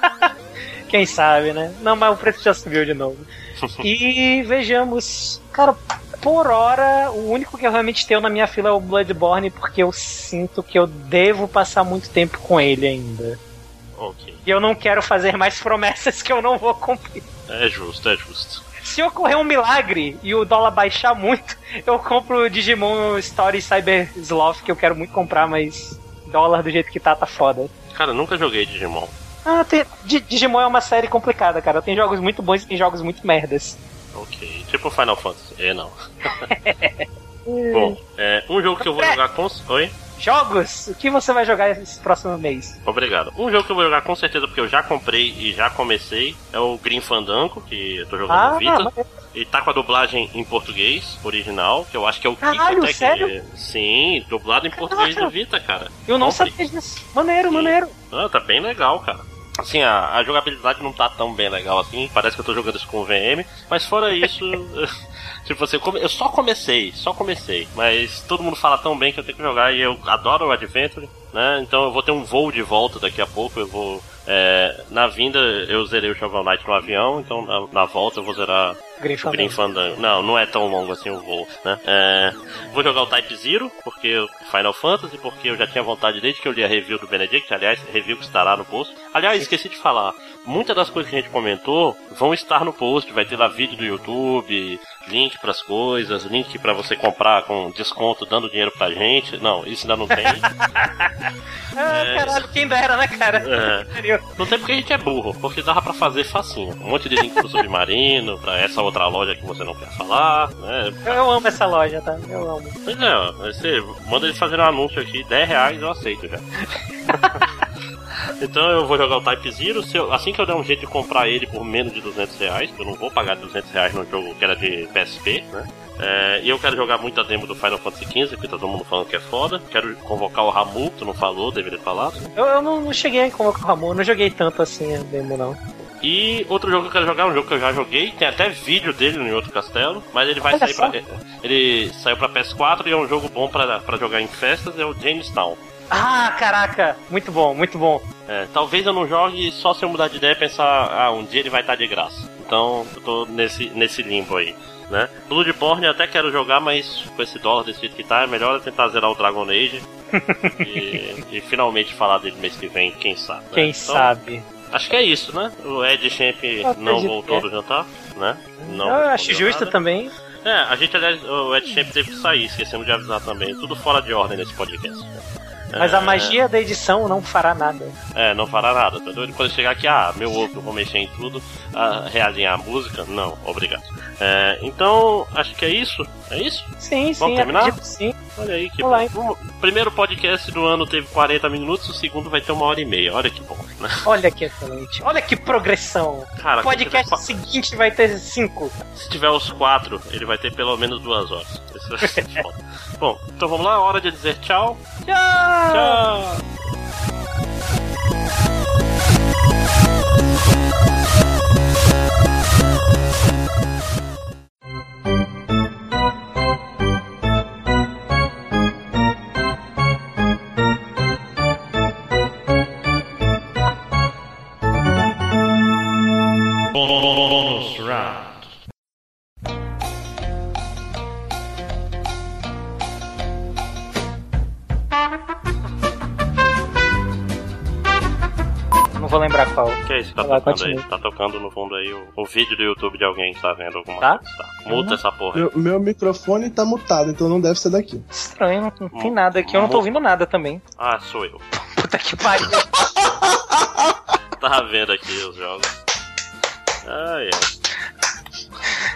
[LAUGHS] Quem sabe, né? Não, mas o preço já subiu de novo. [LAUGHS] e vejamos. Cara, por hora, o único que eu realmente tenho na minha fila é o Bloodborne, porque eu sinto que eu devo passar muito tempo com ele ainda. Ok. E eu não quero fazer mais promessas que eu não vou cumprir. É justo, é justo. Se ocorrer um milagre e o dólar baixar muito, [LAUGHS] eu compro o Digimon Story Cyber Sloth, que eu quero muito comprar, mas dólar do jeito que tá, tá foda. Cara, nunca joguei Digimon. Ah, tem, Digimon é uma série complicada, cara. Tem jogos muito bons e tem jogos muito merdas. Ok. Tipo Final Fantasy. É, não. [LAUGHS] Bom, é, um jogo que eu vou jogar com. Oi? Jogos? O que você vai jogar esse próximo mês? Obrigado. Um jogo que eu vou jogar com certeza, porque eu já comprei e já comecei, é o Green Fandango, que eu tô jogando ah, no Vita. Mas... Ele tá com a dublagem em português, original, que eu acho que é o Caralho, até sério? que. Sim, dublado em português do Vita, cara. Eu não sabia disso. Maneiro, Sim. maneiro. Ah, tá bem legal, cara. Assim, a, a jogabilidade não tá tão bem legal assim, parece que eu tô jogando isso com o VM, mas fora isso, [LAUGHS] tipo assim, eu come- eu só comecei, só comecei, mas todo mundo fala tão bem que eu tenho que jogar e eu adoro o Adventure, né? Então eu vou ter um voo de volta daqui a pouco, eu vou. é, na vinda eu zerei o Shovel Knight no avião, então na, na volta eu vou zerar Green Fandango. Não, não é tão longo assim o voo, né? É, vou jogar o Type Zero, porque Final Fantasy, porque eu já tinha vontade desde que eu li a review do Benedict, aliás, review que estará no post. Aliás, esqueci de falar, muitas das coisas que a gente comentou vão estar no post, vai ter lá vídeo do YouTube, link pras coisas, link pra você comprar com desconto, dando dinheiro pra gente. Não, isso ainda não tem. [LAUGHS] Ah, É. caralho, quem dera, né, cara? É. Não tem porque a gente é burro, porque dava pra fazer facinho. Um monte de link pro Submarino, pra essa outra loja que você não quer falar, né? Eu amo essa loja, tá? Eu amo. Pois é, você manda eles fazerem um anúncio aqui, 10 reais eu aceito já. [LAUGHS] então eu vou jogar o Type Zero, eu- assim que eu der um jeito de comprar ele por menos de 200 reais, eu não vou pagar 200 reais num jogo que era de PSP, né? É, e eu quero jogar muito a demo do Final Fantasy XV, que tá todo mundo falando que é foda. Quero convocar o Ramu, tu não falou, deveria falar. Eu, eu não, não cheguei a convocar o Ramon, eu não joguei tanto assim a demo, não. E outro jogo que eu quero jogar, um jogo que eu já joguei, tem até vídeo dele em outro castelo, mas ele vai Olha sair só. pra. Ele saiu pra PS4 e é um jogo bom pra, pra jogar em festas, é o Jamestown. Ah, caraca! Muito bom, muito bom. É, talvez eu não jogue só se eu mudar de ideia e pensar, ah, um dia ele vai estar de graça. Então eu tô nesse, nesse limbo aí. Né? Bloodborne eu até quero jogar, mas com esse dólar desse jeito que tá, é melhor tentar zerar o Dragon Age [LAUGHS] e, e finalmente falar dele mês que vem, quem sabe. né? Quem Então, sabe. Acho que é isso, né? O Ed Champ não voltou é. do jantar, né? Não eu acho justo nada. também. É, a gente, aliás, o Ed Champ teve que sair, esquecemos de avisar também. Tudo fora de ordem nesse podcast. Mas É, a magia da edição não fará nada. É, não fará nada, tá doido? Quando chegar aqui, ah, meu ovo, eu vou mexer em tudo, ah, realinhar a música, não, obrigado. É, então, acho que é isso, é isso? Sim, Vamos sim, terminar? acredito sim. Olha aí que Vamos lá, bom. O primeiro podcast do ano teve 40 minutos, o segundo vai ter uma hora e meia, olha que bom. né? Olha que excelente. Olha que progressão. Cara, O podcast tiver, seguinte vai ter cinco. se tiver os quatro, ele vai ter pelo menos duas horas. Isso ser foda. [LAUGHS] Bom, então vamos lá, hora de dizer tchau. Tchau! Tchau! Vou lembrar qual. O que é isso que tá Vai tocando aí? continue. Tá tocando no fundo aí o, o vídeo do YouTube de alguém que tá vendo alguma Tá? coisa. Tá. Muta essa porra aí. Meu, meu microfone tá mutado, então não deve ser daqui. Estranho, não, não tem nada aqui. Eu não tô ouvindo nada também. Ah, sou eu. Puta que pariu. [LAUGHS] Tava vendo aqui os jogos. Ai, ai.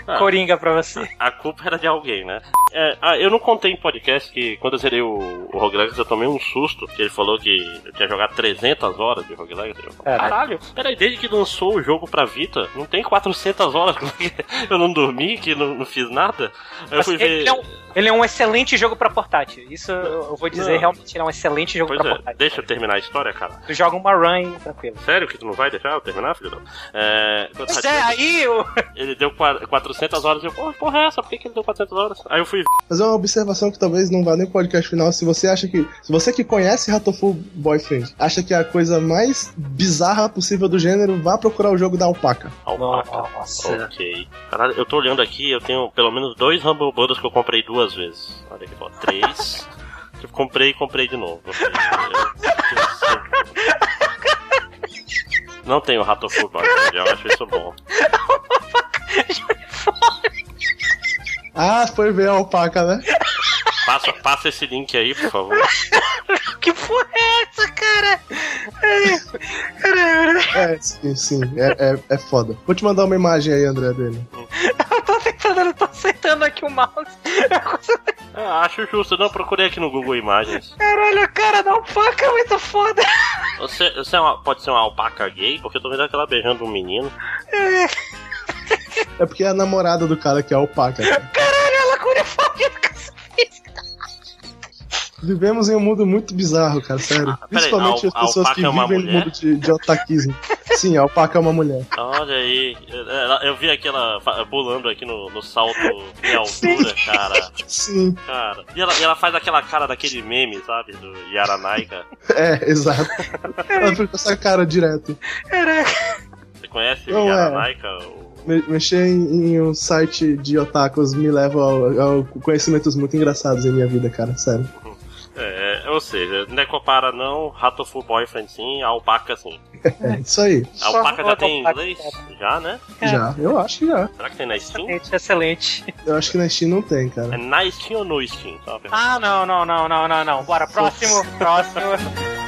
Ah, Coringa pra você. a culpa era de alguém, né? É, ah, eu não contei em podcast que quando eu zerei o, o Rogue Legacy eu tomei um susto, que ele falou que eu tinha jogado 300 horas de Rogue Legacy. Eu falei, Caralho. Caralho, peraí, desde que lançou o jogo pra Vita, não tem 400 horas que [LAUGHS] eu não dormi, que não, não fiz nada? Aí eu fui ver... é um, ele é um excelente jogo pra portátil. Isso eu eu vou dizer, Não. realmente ele é um excelente jogo Pois pra é, portátil. deixa eu terminar a história, cara. Tu joga uma run tranquilo. Sério que tu não vai deixar eu terminar, filho? Não. É, eu Pois tava é, aí o. Ele deu qua- 400 horas e eu, porra, porra é essa? Por que, que ele deu 400 horas? Aí eu fui fui fazer uma observação que talvez não vá nem pro podcast final. Se você acha que. Se você que conhece Ratoful Boyfriend acha que é a coisa mais bizarra possível do gênero, vá procurar o jogo da alpaca. alpaca. Nossa. Ok. Caralho, eu tô olhando aqui, eu tenho pelo menos dois Humble Bundles que eu comprei duas vezes. Olha aqui, ó. Três. [LAUGHS] Eu comprei e comprei de novo. Não tenho Ratoful Boyfriend, eu acho isso bom. [LAUGHS] Ah, foi ver a alpaca, né? Passa, passa esse link aí, por favor. [LAUGHS] Que porra é essa, cara? É, sim, sim. É, é, é foda. Vou te mandar uma imagem aí, André, dele. [LAUGHS] eu tô tentando, eu tô acertando aqui o mouse. Ah, acho justo, não procurei aqui no Google Imagens. Caralho, a cara da alpaca é muito foda. Você, você é uma- pode ser uma alpaca gay? Porque eu tô vendo aquela beijando um menino. É porque é a namorada do cara que é a alpaca. cara. Caralho, ela com uniforme do. Vivemos em um mundo muito bizarro, cara, sério. Ah, Principalmente a- as a pessoas que é vivem no mundo de, de otaquismo. Sim, a alpaca é uma mulher. Olha aí, eu vi aquela pulando aqui no, no salto em altura, cara. Sim, Cara. E ela, e ela faz aquela cara daquele meme, sabe? Do Yaranaika. é, exato. Ela fica com essa cara direto. Caraca. Você conhece Não, é. Yaranaika? Me- Mexer em, em um site de otakus me leva ao, ao conhecimentos muito engraçados em minha vida, cara, sério. É, ou seja, Necopara não, Ratoful Boyfriend sim, alpaca sim. É, isso aí. A alpaca já tem em inglês? Já, né? Já, eu acho que já. Será que tem na Steam? Excelente, excelente. Eu acho que na Steam não tem, É cara. na Steam ou no Steam? Ah, não, não, não, não, não, não. Bora, próximo, próximo. [LAUGHS]